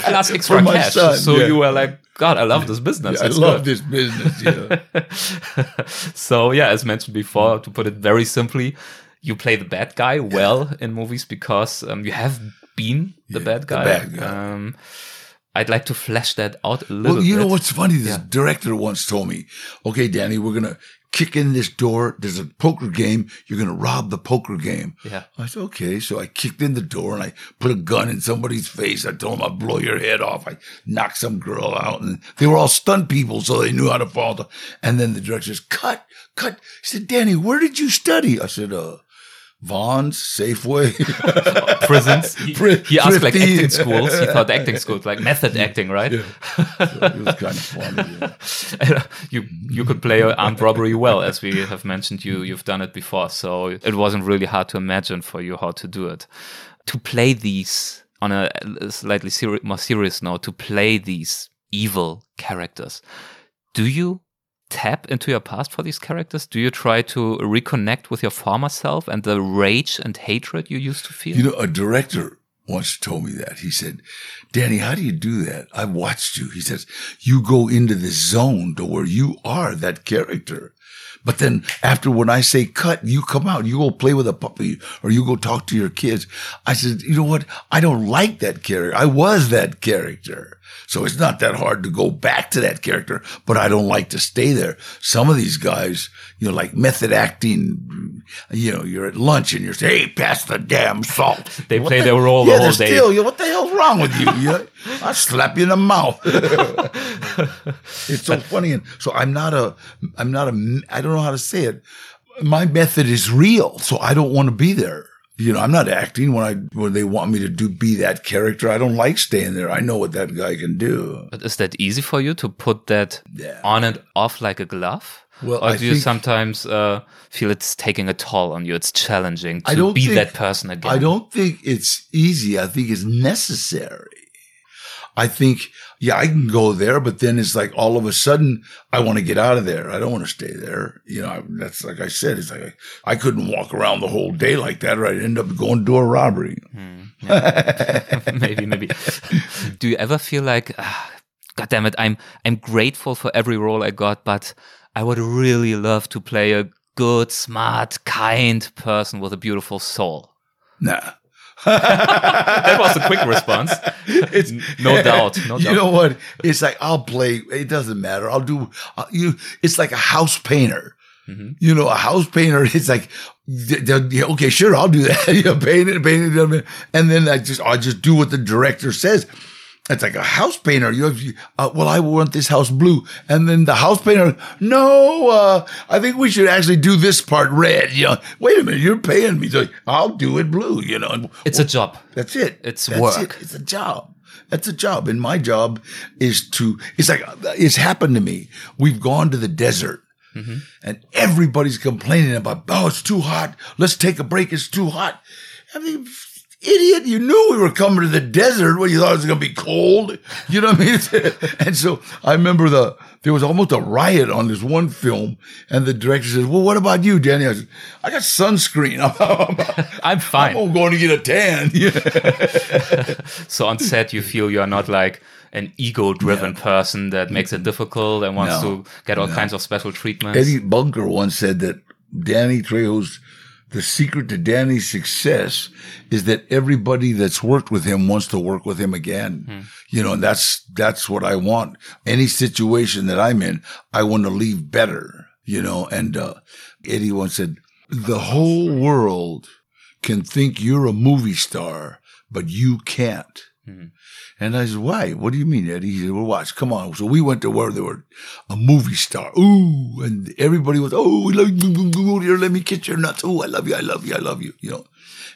Plus extra cash. son, so yeah. you were like, God, I love this business. I It's love good." this business. Yeah. so yeah, as mentioned before, to put it very simply, you play the bad guy well in movies because um, you have been the bad guy. bad guy. Um, I'd like to flesh that out a little bit. Well, you bit. know what's funny? This Yeah. director once told me, "Okay, Danny, we're gonna kick in this door. There's a poker game. You're gonna rob the poker game." Yeah. I said, "Okay." So I kicked in the door and I put a gun in somebody's face. I told them I'd blow your head off. I knocked some girl out, and they were all stunt people, so they knew how to fall. And then the director says, "Cut, cut." He said, "Danny, where did you study?" I said, "Uh." Vaughn's, Safeway. <laughs> prisons. He, Pri- he asked like acting schools. He thought acting <laughs> schools, like method acting, right? it was kind of <laughs> funny. yeah. you you could play armed robbery well, as we have mentioned. You you've done it before, so it wasn't really hard to imagine for you how to do it. To play these on a slightly seri- more serious note, to play these evil characters, do you tap into your past for these characters? Do you try to reconnect with your former self and the rage and hatred you used to feel? You know, a director once told me that. He said, Danny, how do you do that? I watched you. He says, you go into this zone to where you are that character. But then after when I say cut, you come out, you go play with a puppy or you go talk to your kids. I said, you know what? I don't like that character. I was that character. So it's not that hard to go back to that character, but I don't like to stay there. Some of these guys, you know, like method acting, you know, you're at lunch and you're saying, hey, pass the damn salt. <laughs> They What play the- their role the whole day. Still, you know, what the hell's wrong with you? you know, I'll slap you in the mouth. <laughs> <laughs> it's so funny. And so I'm not a, I'm not a, I don't know how to say it. My method is real. So I don't want to be there. You know, I'm not acting when I, when they want me to do, be that character. I don't like staying there. I know what that guy can do. But is that easy for you to put that Yeah. on and off like a glove? Well, or I do you sometimes uh, feel it's taking a toll on you? It's challenging to I don't be think- that person again. I don't think it's easy. I think it's necessary. I think, yeah, I can go there, but then it's like all of a sudden I want to get out of there. I don't want to stay there. You know, that's like I said, it's like I couldn't walk around the whole day like that or I'd end up going to do a robbery. <laughs> maybe, maybe. do you ever feel like, ah, God damn it, I'm I'm grateful for every role I got, but I would really love to play a good, smart, kind person with a beautiful soul. Nah. That was a quick response. It's no doubt. No you doubt. know what? It's like I'll play. It doesn't matter. I'll do. Uh, you. It's like a house painter. Mm-hmm. You know, a house painter. It's like, th- th- yeah, okay, sure, I'll do that. <laughs> you know, paint it, paint it, and then I just, I just do what the director says. It's like a house painter. You have, uh, well, I want this house blue, and then the house painter, no, uh, I think we should actually do this part red. You know, wait a minute, you're paying me, so I'll do it blue. You know, It's a job. that's it. It's That's work. It. It's a job. That's a job. And my job is to, it's like, it's happened to me. We've gone to the desert and everybody's complaining about, oh, it's too hot. Let's take a break. It's too hot. I mean, idiot, you knew we were coming to the desert when you thought it was going to be cold. You know what I mean? <laughs> and so I remember the, there was almost a riot on this one film and the director says, well, what about you, Danny? I said, I got sunscreen. <laughs> I'm, I'm fine. I'm going to get a tan. <laughs> So on set, you feel you are not like an ego-driven person that makes it difficult and wants No. to get all kinds of special treatments. Eddie Bunker once said that Danny Trejo's the secret to Danny's success is that everybody that's worked with him wants to work with him again. You know, and that's that's what I want. Any situation that I'm in, I want to leave better. You know, and uh, Eddie once said, "The whole world can think you're a movie star, but you can't." And I said, why? What do you mean, Eddie? He said, well, watch, come on. So we went to where there were a movie star. Ooh. And everybody was, oh, we love you. Here, let me kiss your nuts. Oh, I love you. I love you. I love you. You know.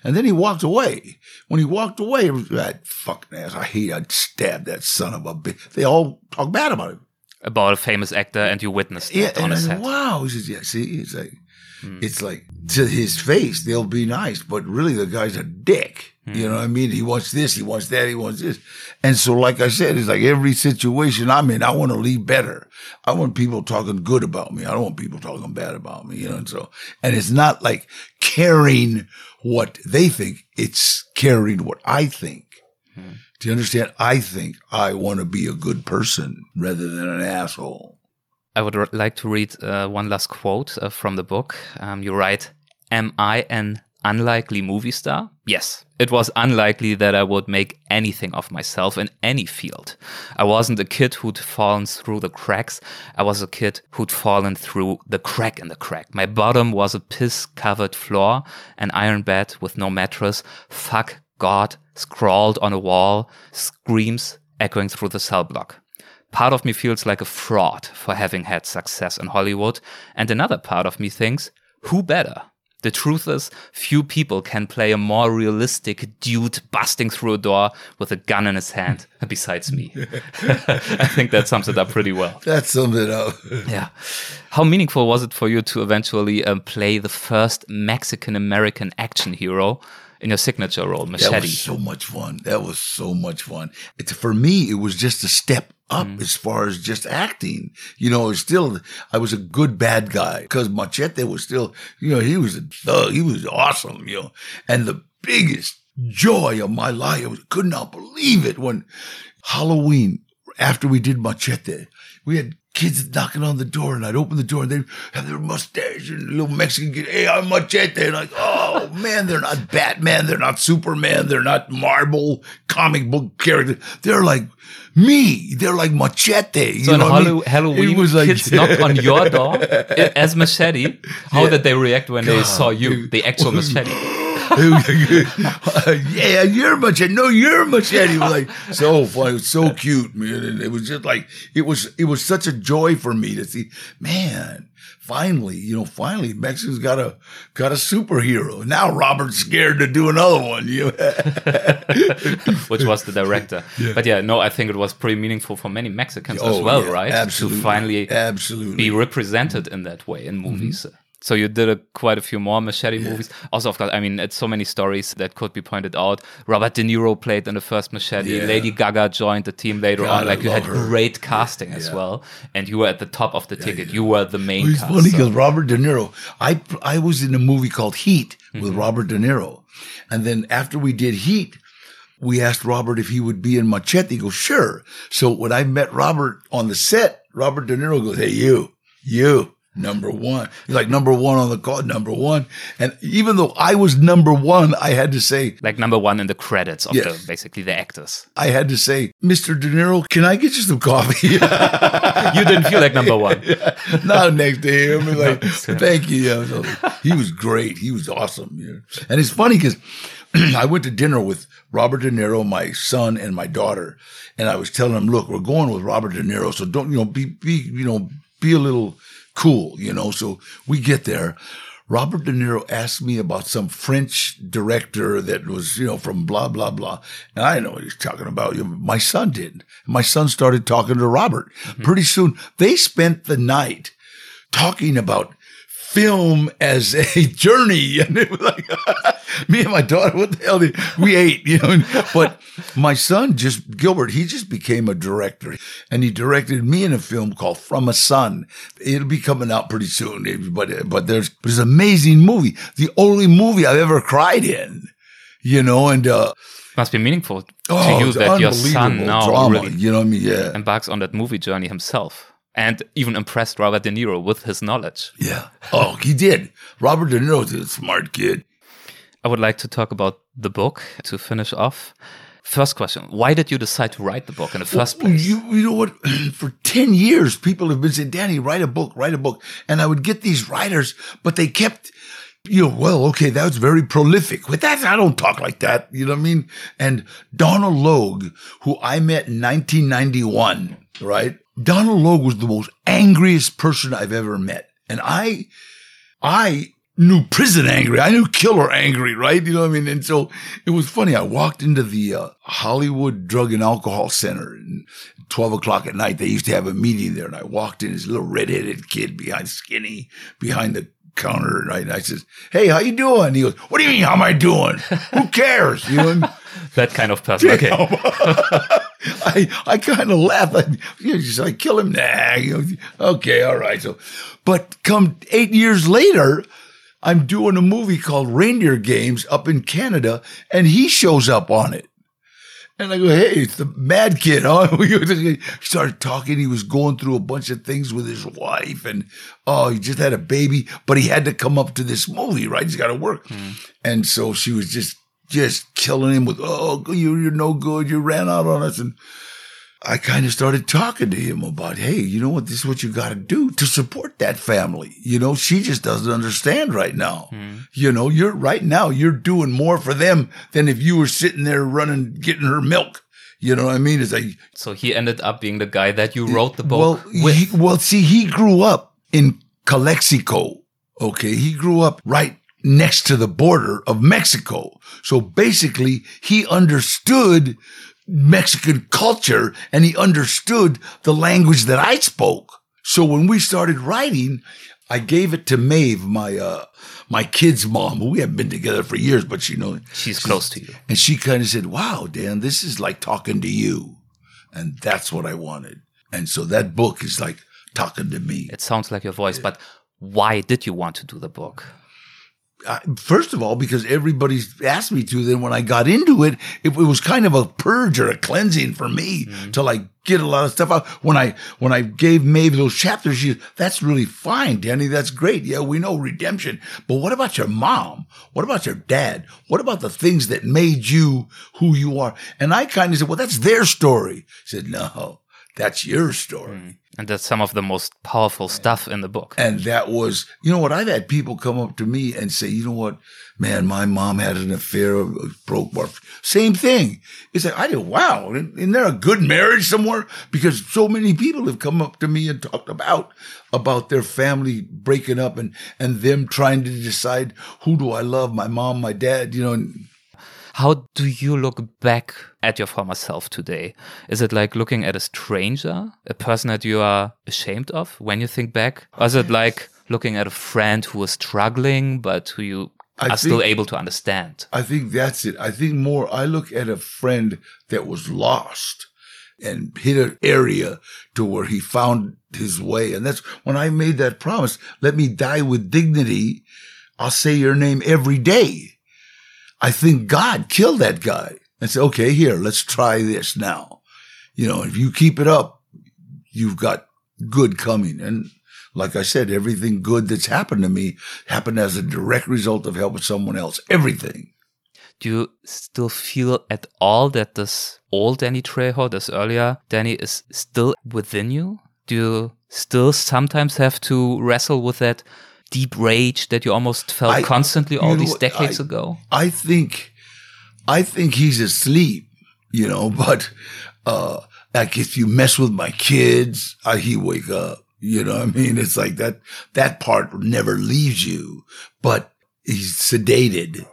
And then he walked away. When he walked away, it was ah, that fucking ass. I hate, I'd stab that son of a bitch. They all talk bad about him. about a famous actor, and you witnessed Yeah. it on And a I said, set. wow. He says, yeah, see, it's like, hmm. it's like to his face, they'll be nice, but really the guy's a dick. You know what I mean? He wants this, he wants that, he wants this. And so, like I said, it's like every situation I'm in, I want to leave better. I want people talking good about me. I don't want people talking bad about me, you know? And so, and it's not like caring what they think. It's caring what I think. Do you understand? I think I want to be a good person rather than an asshole. I would like to read uh, one last quote uh, from the book. Um, you write, Am I an unlikely movie star? Yes. It was unlikely that I would make anything of myself in any field. I wasn't a kid who'd fallen through the cracks. I was a kid who'd fallen through the crack in the crack. My bottom was a piss covered floor, an iron bed with no mattress. Fuck God scrawled on a wall, screams echoing through the cell block. Part of me feels like a fraud for having had success in Hollywood, and another part of me thinks, who better? The truth is, few people can play a more realistic dude busting through a door with a gun in his hand <laughs> besides me. <laughs> I think that sums it up pretty well. That sums it up. <laughs> Yeah. How meaningful was it for you to eventually um, play the first Mexican American action hero in your signature role, machete. That was so much fun. That was so much fun. It's, for me, it was just a step up mm. as far as just acting. You know, it's still, I was a good bad guy because Machete was still, you know, he was a thug. He was awesome, you know. And the biggest joy of my life, I was, could not believe it when Halloween, after we did Machete, we had kids knocking on the door and I'd open the door and they'd have their mustache and little Mexican kid, hey, I'm Machete. And like, oh man, they're not Batman. They're not Superman. They're not Marvel comic book characters. They're like me. They're like Machete. You So on know what I Hallow- mean? Halloween, It was like- kids knocked <laughs> on your door eh, as Machete. How did they react when they saw you, the actual Machete? <laughs> yeah, you're machete. No, you're machete. It was like so funny. It was so cute, man. And it was just like it was. It was such a joy for me to see. Man, finally, you know, finally, Mexico's got a got a superhero. Now Robert's scared to do another one. You <laughs> which was the director. But yeah, no, I think it was pretty meaningful for many Mexicans as Oh, well, yeah, right? Absolutely, To finally absolutely. be represented in that way in movies. Mm-hmm. So you did a, quite a few more Machete movies. Also, of course, I mean, it's so many stories that could be pointed out. Robert De Niro played in the first Machete. Yeah. Lady Gaga joined the team later God, on. I Like you had her. great casting as well, and you were at the top of the ticket. You were the main. It's cast, funny so- because Robert De Niro, I I was in a movie called Heat Mm-hmm. with Robert De Niro, and then after we did Heat, we asked Robert if he would be in Machete. He goes, sure. So when I met Robert on the set, Robert De Niro goes, hey, you, you, number one. He's like number one on the call, number one. And even though I was number one, I had to say, Like number one in the credits of Yes. the basically the actors. I had to say, Mr. De Niro, can I get you some coffee? <laughs> You didn't feel like number one. <laughs> Not next to him. Like, him. thank you. Yeah, he was great. He was awesome. Know? And it's funny because <clears throat> I went to dinner with Robert De Niro, my son, and my daughter, and I was telling them, "Look, we're going with Robert De Niro, so don't you know be be you know be a little cool, you know." So we get there. Robert De Niro asked me about some French director that was, you know, from blah, blah, blah. And I didn't know what he was talking about. You My son did. My son started talking to Robert. Mm-hmm. Pretty soon they spent the night talking about film as a <laughs> journey. <laughs> And it was like, <laughs> me and my daughter, what the hell did we ate, you know? But my son just, Gilbert, he just became a director and he directed me in a film called From a Son. It'll be coming out pretty soon, but, but there's, but it's an amazing movie. The only movie I've ever cried in, you know, and, uh, Must be meaningful oh, to you that your son now drama, really you know what I mean? Yeah. embarks on that movie journey himself and even impressed Robert De Niro with his knowledge. Yeah. Oh, he did. Robert De Niro's is a smart kid. I would like to talk about the book to finish off. First question Why did you decide to write the book in the first Well, place? You, you know what? <clears throat> For 10 years, people have been saying, Danny, write a book, write a book. And I would get these writers, but they kept, you know, well, okay, that was very prolific. With that, I don't talk like that. You know what I mean? And Donal Logue, who I met in 1991, right? Donal Logue was the most angriest person I've ever met. And I, I knew prison angry. I knew killer angry, right? You know what I mean? And so it was funny. I walked into the uh, Hollywood Drug and Alcohol Center and 12 o'clock at night. They used to have a meeting there. And I walked in, this little redheaded kid behind skinny, behind the counter. Right? And I says, Hey, how you doing? And he goes, What do you mean? How am I doing? Who cares? You know, and <laughs> that kind of person. Okay. <laughs> I I kind of laugh. I, you know, just like kill him, nah. You know, okay, all right. So, but come eight years later, I'm doing a movie called Reindeer Games up in Canada, and he shows up on it. And I go, hey, it's the mad kid, huh? <laughs> he started talking. He was going through a bunch of things with his wife, and oh, he just had a baby, but he had to come up to this movie, right? He's got to work. Hmm. And so she was just just killing him with, oh, you, you're no good. You ran out on us. And I kind of started talking to him about, hey, you know what? This is what you got to do to support that family. You know, she just doesn't understand right now. Hmm. You know, you're right now, you're doing more for them than if you were sitting there running, getting her milk. You know what I mean? It's like, So he ended up being the guy that you wrote the book well, with. he, well, see, he grew up in Calexico. Okay. He grew up right next to the border of Mexico. So basically he understood Mexican culture and he understood the language that I spoke. So when we started writing, I gave it to Maeve, my, uh, my kid's mom, who we haven't been together for years, but she knows. She's close to you. And she kind of said, wow, Dan, this is like talking to you. And that's what I wanted. And so that book is like talking to me. It sounds like your voice, but why did you want to do the book? First of all, because everybody asked me to, then when I got into it, it, it was kind of a purge or a cleansing for me mm-hmm. to like get a lot of stuff out. When I, when I gave Maeve those chapters, she, that's really fine, Danny. That's great. Yeah, we know redemption. But what about your mom? What about your dad? What about the things that made you who you are? And I kind of said, well, that's their story. She said, no, that's your story. And that's some of the most powerful stuff in the book. And that was, you know what? I've had people come up to me and say, you know what, man, my mom had an affair, uh, broke my, same thing. It's like, I did, wow, isn't there a good marriage somewhere? Because so many people have come up to me and talked about, about their family breaking up and, and them trying to decide who do I love, my mom, my dad, you know, and How do you look back at your former self today? Is it like looking at a stranger, a person that you are ashamed of when you think back? Or is it like looking at a friend who is struggling, but who you I are still able to understand? I think that's it. I think more, I look at a friend that was lost and hit an area to where he found his way. And that's when I made that promise. Let me die with dignity. I'll say your name every day. I think God killed that guy. and said, okay, here, let's try this now. You know, if you keep it up, you've got good coming. And like I said, everything good that's happened to me happened as a direct result of helping someone else. Everything. Do you still feel at all that this old Danny Trejo, this earlier Danny, is still within you? Do you still sometimes have to wrestle with that deep rage that you almost felt I- constantly all you know these decades I- ago? I think, I think he's asleep, you know, <laughs> but, uh, like if you mess with my kids, I, he wake up, you know what I mean? It's like that, that part never leaves you, but he's sedated.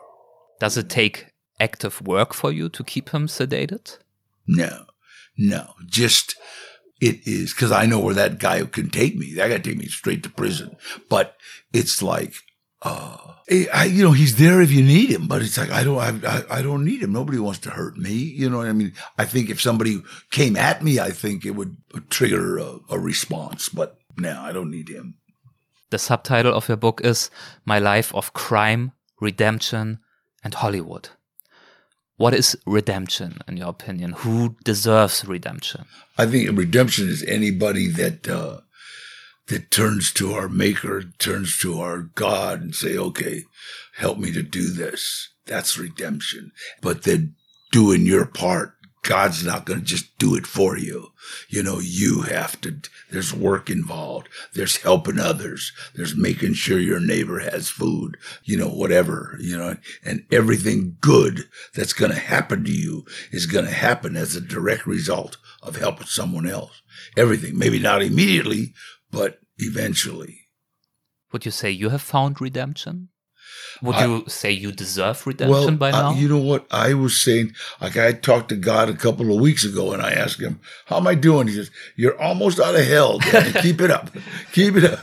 Does it take active work for you to keep him sedated? No, no, just it is because I know where that guy can take me. That guy take me straight to prison. But it's like, uh, I, you know, he's there if you need him. But it's like I don't, I, I, I don't need him. Nobody wants to hurt me. You know what I mean? I think if somebody came at me, I think it would trigger a, a response. But now I don't need him. The subtitle of your book is My Life of Crime, Redemption, and Hollywood. What is redemption, in your opinion? Who deserves redemption? I think redemption is anybody that uh, that turns to our Maker, turns to our God, and say, "Okay, help me to do this." That's redemption. But then doing your part, God's not going to just do it for you. You know, you have to. There's work involved. There's helping others. There's making sure your neighbor has food. You know, whatever. You know, and everything good that's going to happen to you is going to happen as a direct result of helping someone else. Everything, maybe not immediately, but eventually. Would you say you have found redemption? Would I- you say you deserve redemption by uh, now? you know what? I was saying, like I talked to God a couple of weeks ago and I asked him, how am I doing? He says, you're almost out of hell. <laughs> Keep it up. Keep it up.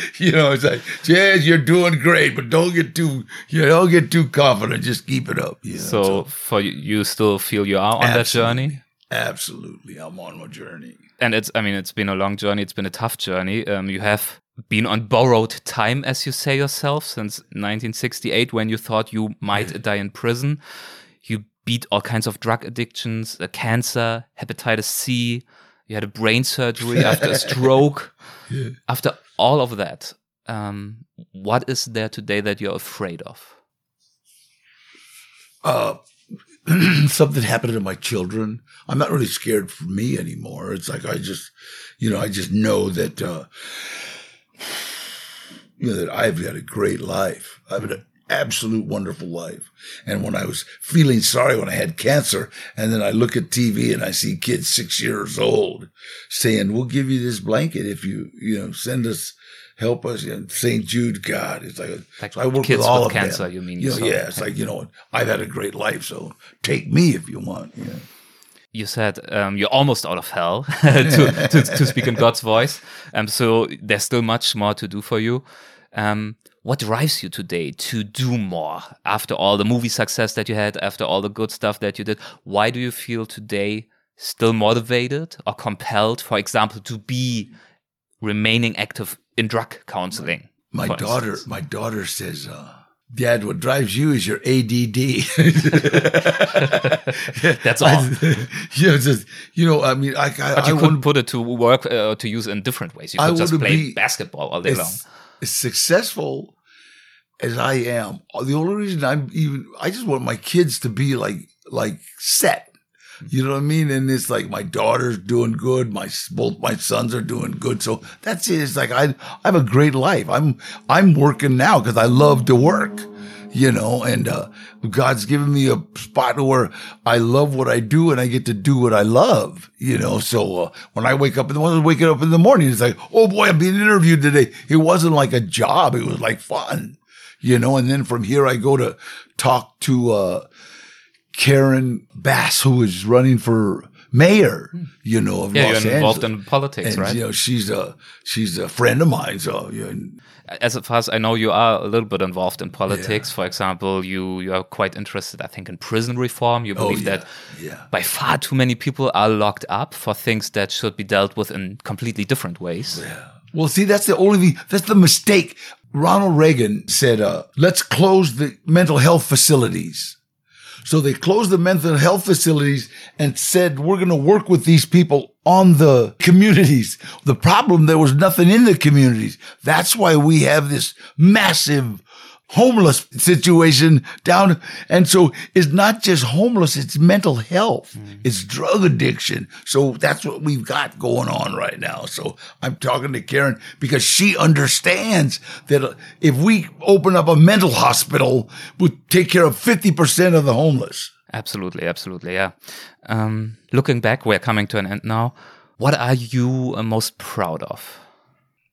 <laughs> you know, it's like, yes, you're doing great, but don't get too, you know, don't get too confident. Just keep it up. You know, so, for you, you still feel you are on that journey? absolutely. I'm on my journey. And it's i mean it's been a long journey. It's been a tough journey. Um, you have been on borrowed time as you say yourself since 1968 when you thought you might die in prison. You beat all kinds of drug addictions uh, cancer hepatitis c. You had a brain surgery <laughs> after a stroke. After all of that um, what is there today that you're afraid of? Uh, <clears throat> something happened to my children. I'm not really scared for me anymore. It's like I just, you know, I just know that, uh, you know, that I've had a great life. I've had an absolute wonderful life. And when I was feeling sorry when I had cancer, and then I look at TV and I see kids six years old saying, "We'll give you this blanket if you, you know, send us." Help us, and St. Jude, God, it's like, Like so I work kids with all with of cancer, them. you mean, You know, so- yeah, it's like you know, I've had a great life, so take me if you want. You you said um, you're almost out of hell <laughs> to, <laughs> to, to speak in God's voice. Um, so there's still much more to do for you. Um, what drives you today to do more after all the movie success that you had, after all the good stuff that you did? Why do you feel today still motivated or compelled, for example, to be remaining active in drug counseling? My daughter, instance? my daughter says, uh, "Dad, what drives you is your ADD." <laughs> That's all. <laughs> you know, just, you know, I mean, I, I, But you I couldn't put it to work uh, to use in different ways. You I could just play basketball all day long. as, as successful as I am. The only reason I'm even, I just want my kids to be like, like set. You know what I mean? And it's like my daughter's doing good. My both my sons are doing good. So that's it. It's like I I have a great life. I'm I'm working now because I love to work. You know, and uh, God's given me a spot where I love what I do and I get to do what I love. You know, so uh, when I wake up in the morning, waking up in the morning, it's like, oh boy, I'm being interviewed today. It wasn't like a job. It was like fun. You know, and then from here I go to talk to uh, Karen Bass, who is running for mayor, you know, of. Yeah, Los you're involved Angeles. in politics, and, right? You know, she's a she's a friend of mine. So you know, as far as I know, you are a little bit involved in politics. For example, you you are quite interested, I think, in prison reform. You believe Oh, yeah, that yeah. by far too many people are locked up for things that should be dealt with in completely different ways. Well, see, that's the only thing. That's the mistake. Ronald Reagan said, uh, "Let's close the mental health facilities." So they closed the mental health facilities and said, we're going to work with these people on the communities. The problem, there was nothing in the communities. That's why we have this massive homeless situation down. And so it's not just homeless, it's mental health. Mm. It's drug addiction. So that's what we've got going on right now. So I'm talking to Karen because she understands that if we open up a mental hospital, we'll take care of 50% of the homeless. Absolutely. Absolutely. Yeah. Um, looking back, we're coming to an end now. What are you most proud of?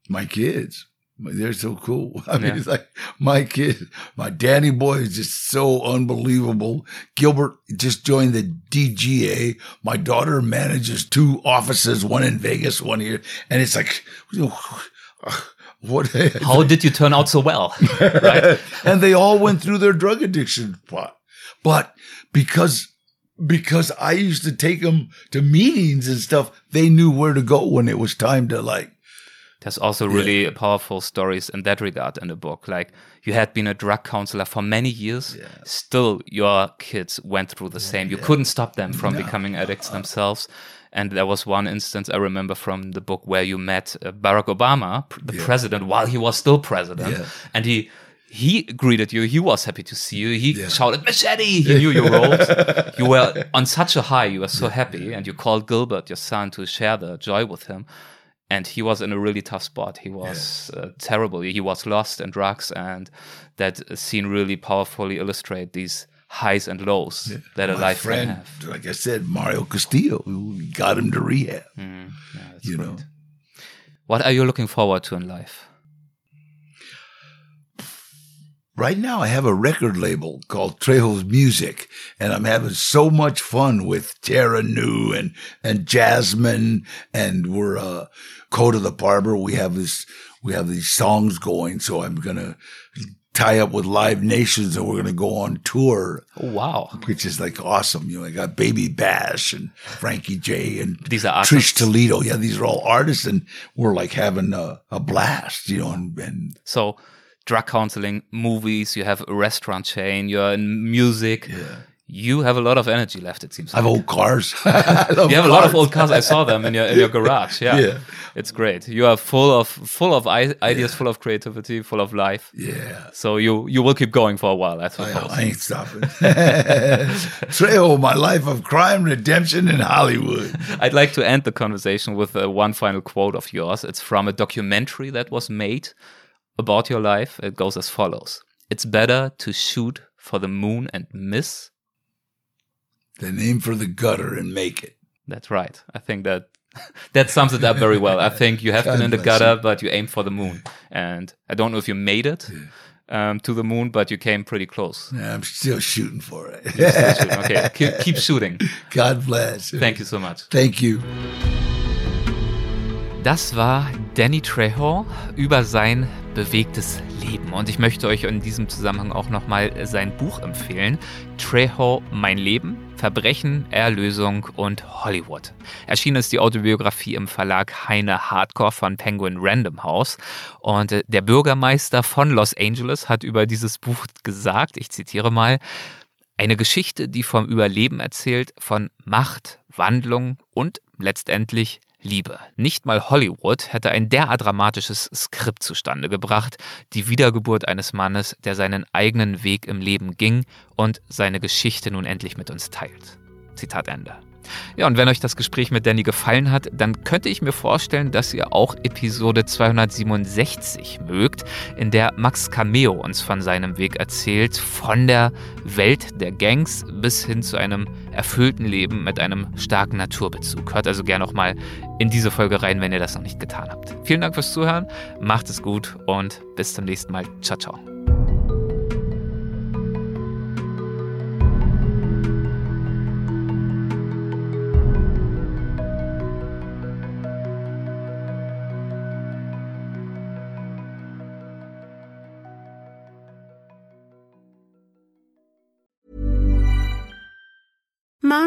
My kids. They're so cool. <laughs> I mean, it's like my kid, my Danny boy is just so unbelievable. Gilbert just joined the DGA. My daughter manages two offices, one in Vegas, one here. And it's like, you know, <sighs> what? <laughs> How did you turn out so well? <laughs> right? and they all went through their drug addiction spot. But because because I used to take them to meetings and stuff, they knew where to go when it was time to like there's also really yeah. powerful stories in that regard in the book. Like you had been a drug counselor for many years, yeah. still your kids went through the yeah, same. You couldn't stop them from no. becoming addicts themselves. And there was one instance I remember from the book where you met uh, Barack Obama, the president, while he was still president, and he he greeted you. He was happy to see you. He yeah. shouted machete. He knew your roles. you were on such a high. You were so <laughs> happy, and you called Gilbert, your son, to share the joy with him and he was in a really tough spot. He was yeah. uh, terrible. He was lost in drugs, and that scene really powerfully illustrate these highs and lows yeah. that a life friend, can have. Like I said, Mario Castillo, got him to rehab. Mm, yeah, you great. know, what are you looking forward to in life? Right now, I have a record label called Trejo's Music, and I'm having so much fun with Tara New and and Jasmine, and we're uh, Coda the Barber. We have this, we have these songs going, so I'm gonna tie up with Live Nations, and we're gonna go on tour. Oh, wow, which is like awesome. You know, I got Baby Bash and Frankie J and these are Trish Toledo. Yeah, these are all artists, and we're like having a, a blast. You know, and, and so drug counseling, movies, you have a restaurant chain, you're in music. Yeah. You have a lot of energy left, it seems. I have like. old cars. <laughs> you have cars. a lot of old cars. I saw them in your in your <laughs> garage. Yeah. yeah. it's great. You are full of full of ideas, yeah. full of creativity, full of life. Yeah. So you you will keep going for a while. I suppose. I, I ain't stopping. <laughs> Trejo, my life of crime, redemption in Hollywood. I'd like to end the conversation with uh, one final quote of yours. It's from a documentary that was made about your life, it goes as follows It's better to shoot for the moon and miss than aim for the gutter and make it. That's right. I think that <laughs> that sums it up very well. I think you have God been in the gutter, you. but you aimed for the moon. And I don't know if you made it. Yeah. Um, to the moon, but you came pretty close. Yeah, I'm still shooting for it. <laughs> shooting. Okay, keep, keep shooting. God bless. Thank you so much. Thank you. Das war Danny Trejo über sein bewegtes Leben. Und ich möchte euch in diesem Zusammenhang auch nochmal sein Buch empfehlen. Trejo, Mein Leben, Verbrechen, Erlösung und Hollywood. Erschienen ist die Autobiografie im Verlag Heine Hardcore von Penguin Random House. Und äh, der Bürgermeister von Los Angeles hat über dieses Buch gesagt, ich zitiere mal, eine Geschichte, die vom Überleben erzählt, von Macht, Wandlung und letztendlich Liebe. Nicht mal Hollywood hätte ein derart dramatisches Skript zustande gebracht, die Wiedergeburt eines Mannes, der seinen eigenen Weg im Leben ging und seine Geschichte nun endlich mit uns teilt. Zitat Ende. Ja, und wenn euch das Gespräch mit Danny gefallen hat, dann könnte ich mir vorstellen, dass ihr auch Episode 267 mögt, in der Max Cameo uns von seinem Weg erzählt, von der Welt der Gangs bis hin zu einem erfüllten Leben mit einem starken Naturbezug. Hört also gerne nochmal in diese Folge rein, wenn ihr das noch nicht getan habt. Vielen Dank fürs Zuhören, macht es gut und bis zum nächsten Mal. Ciao, ciao.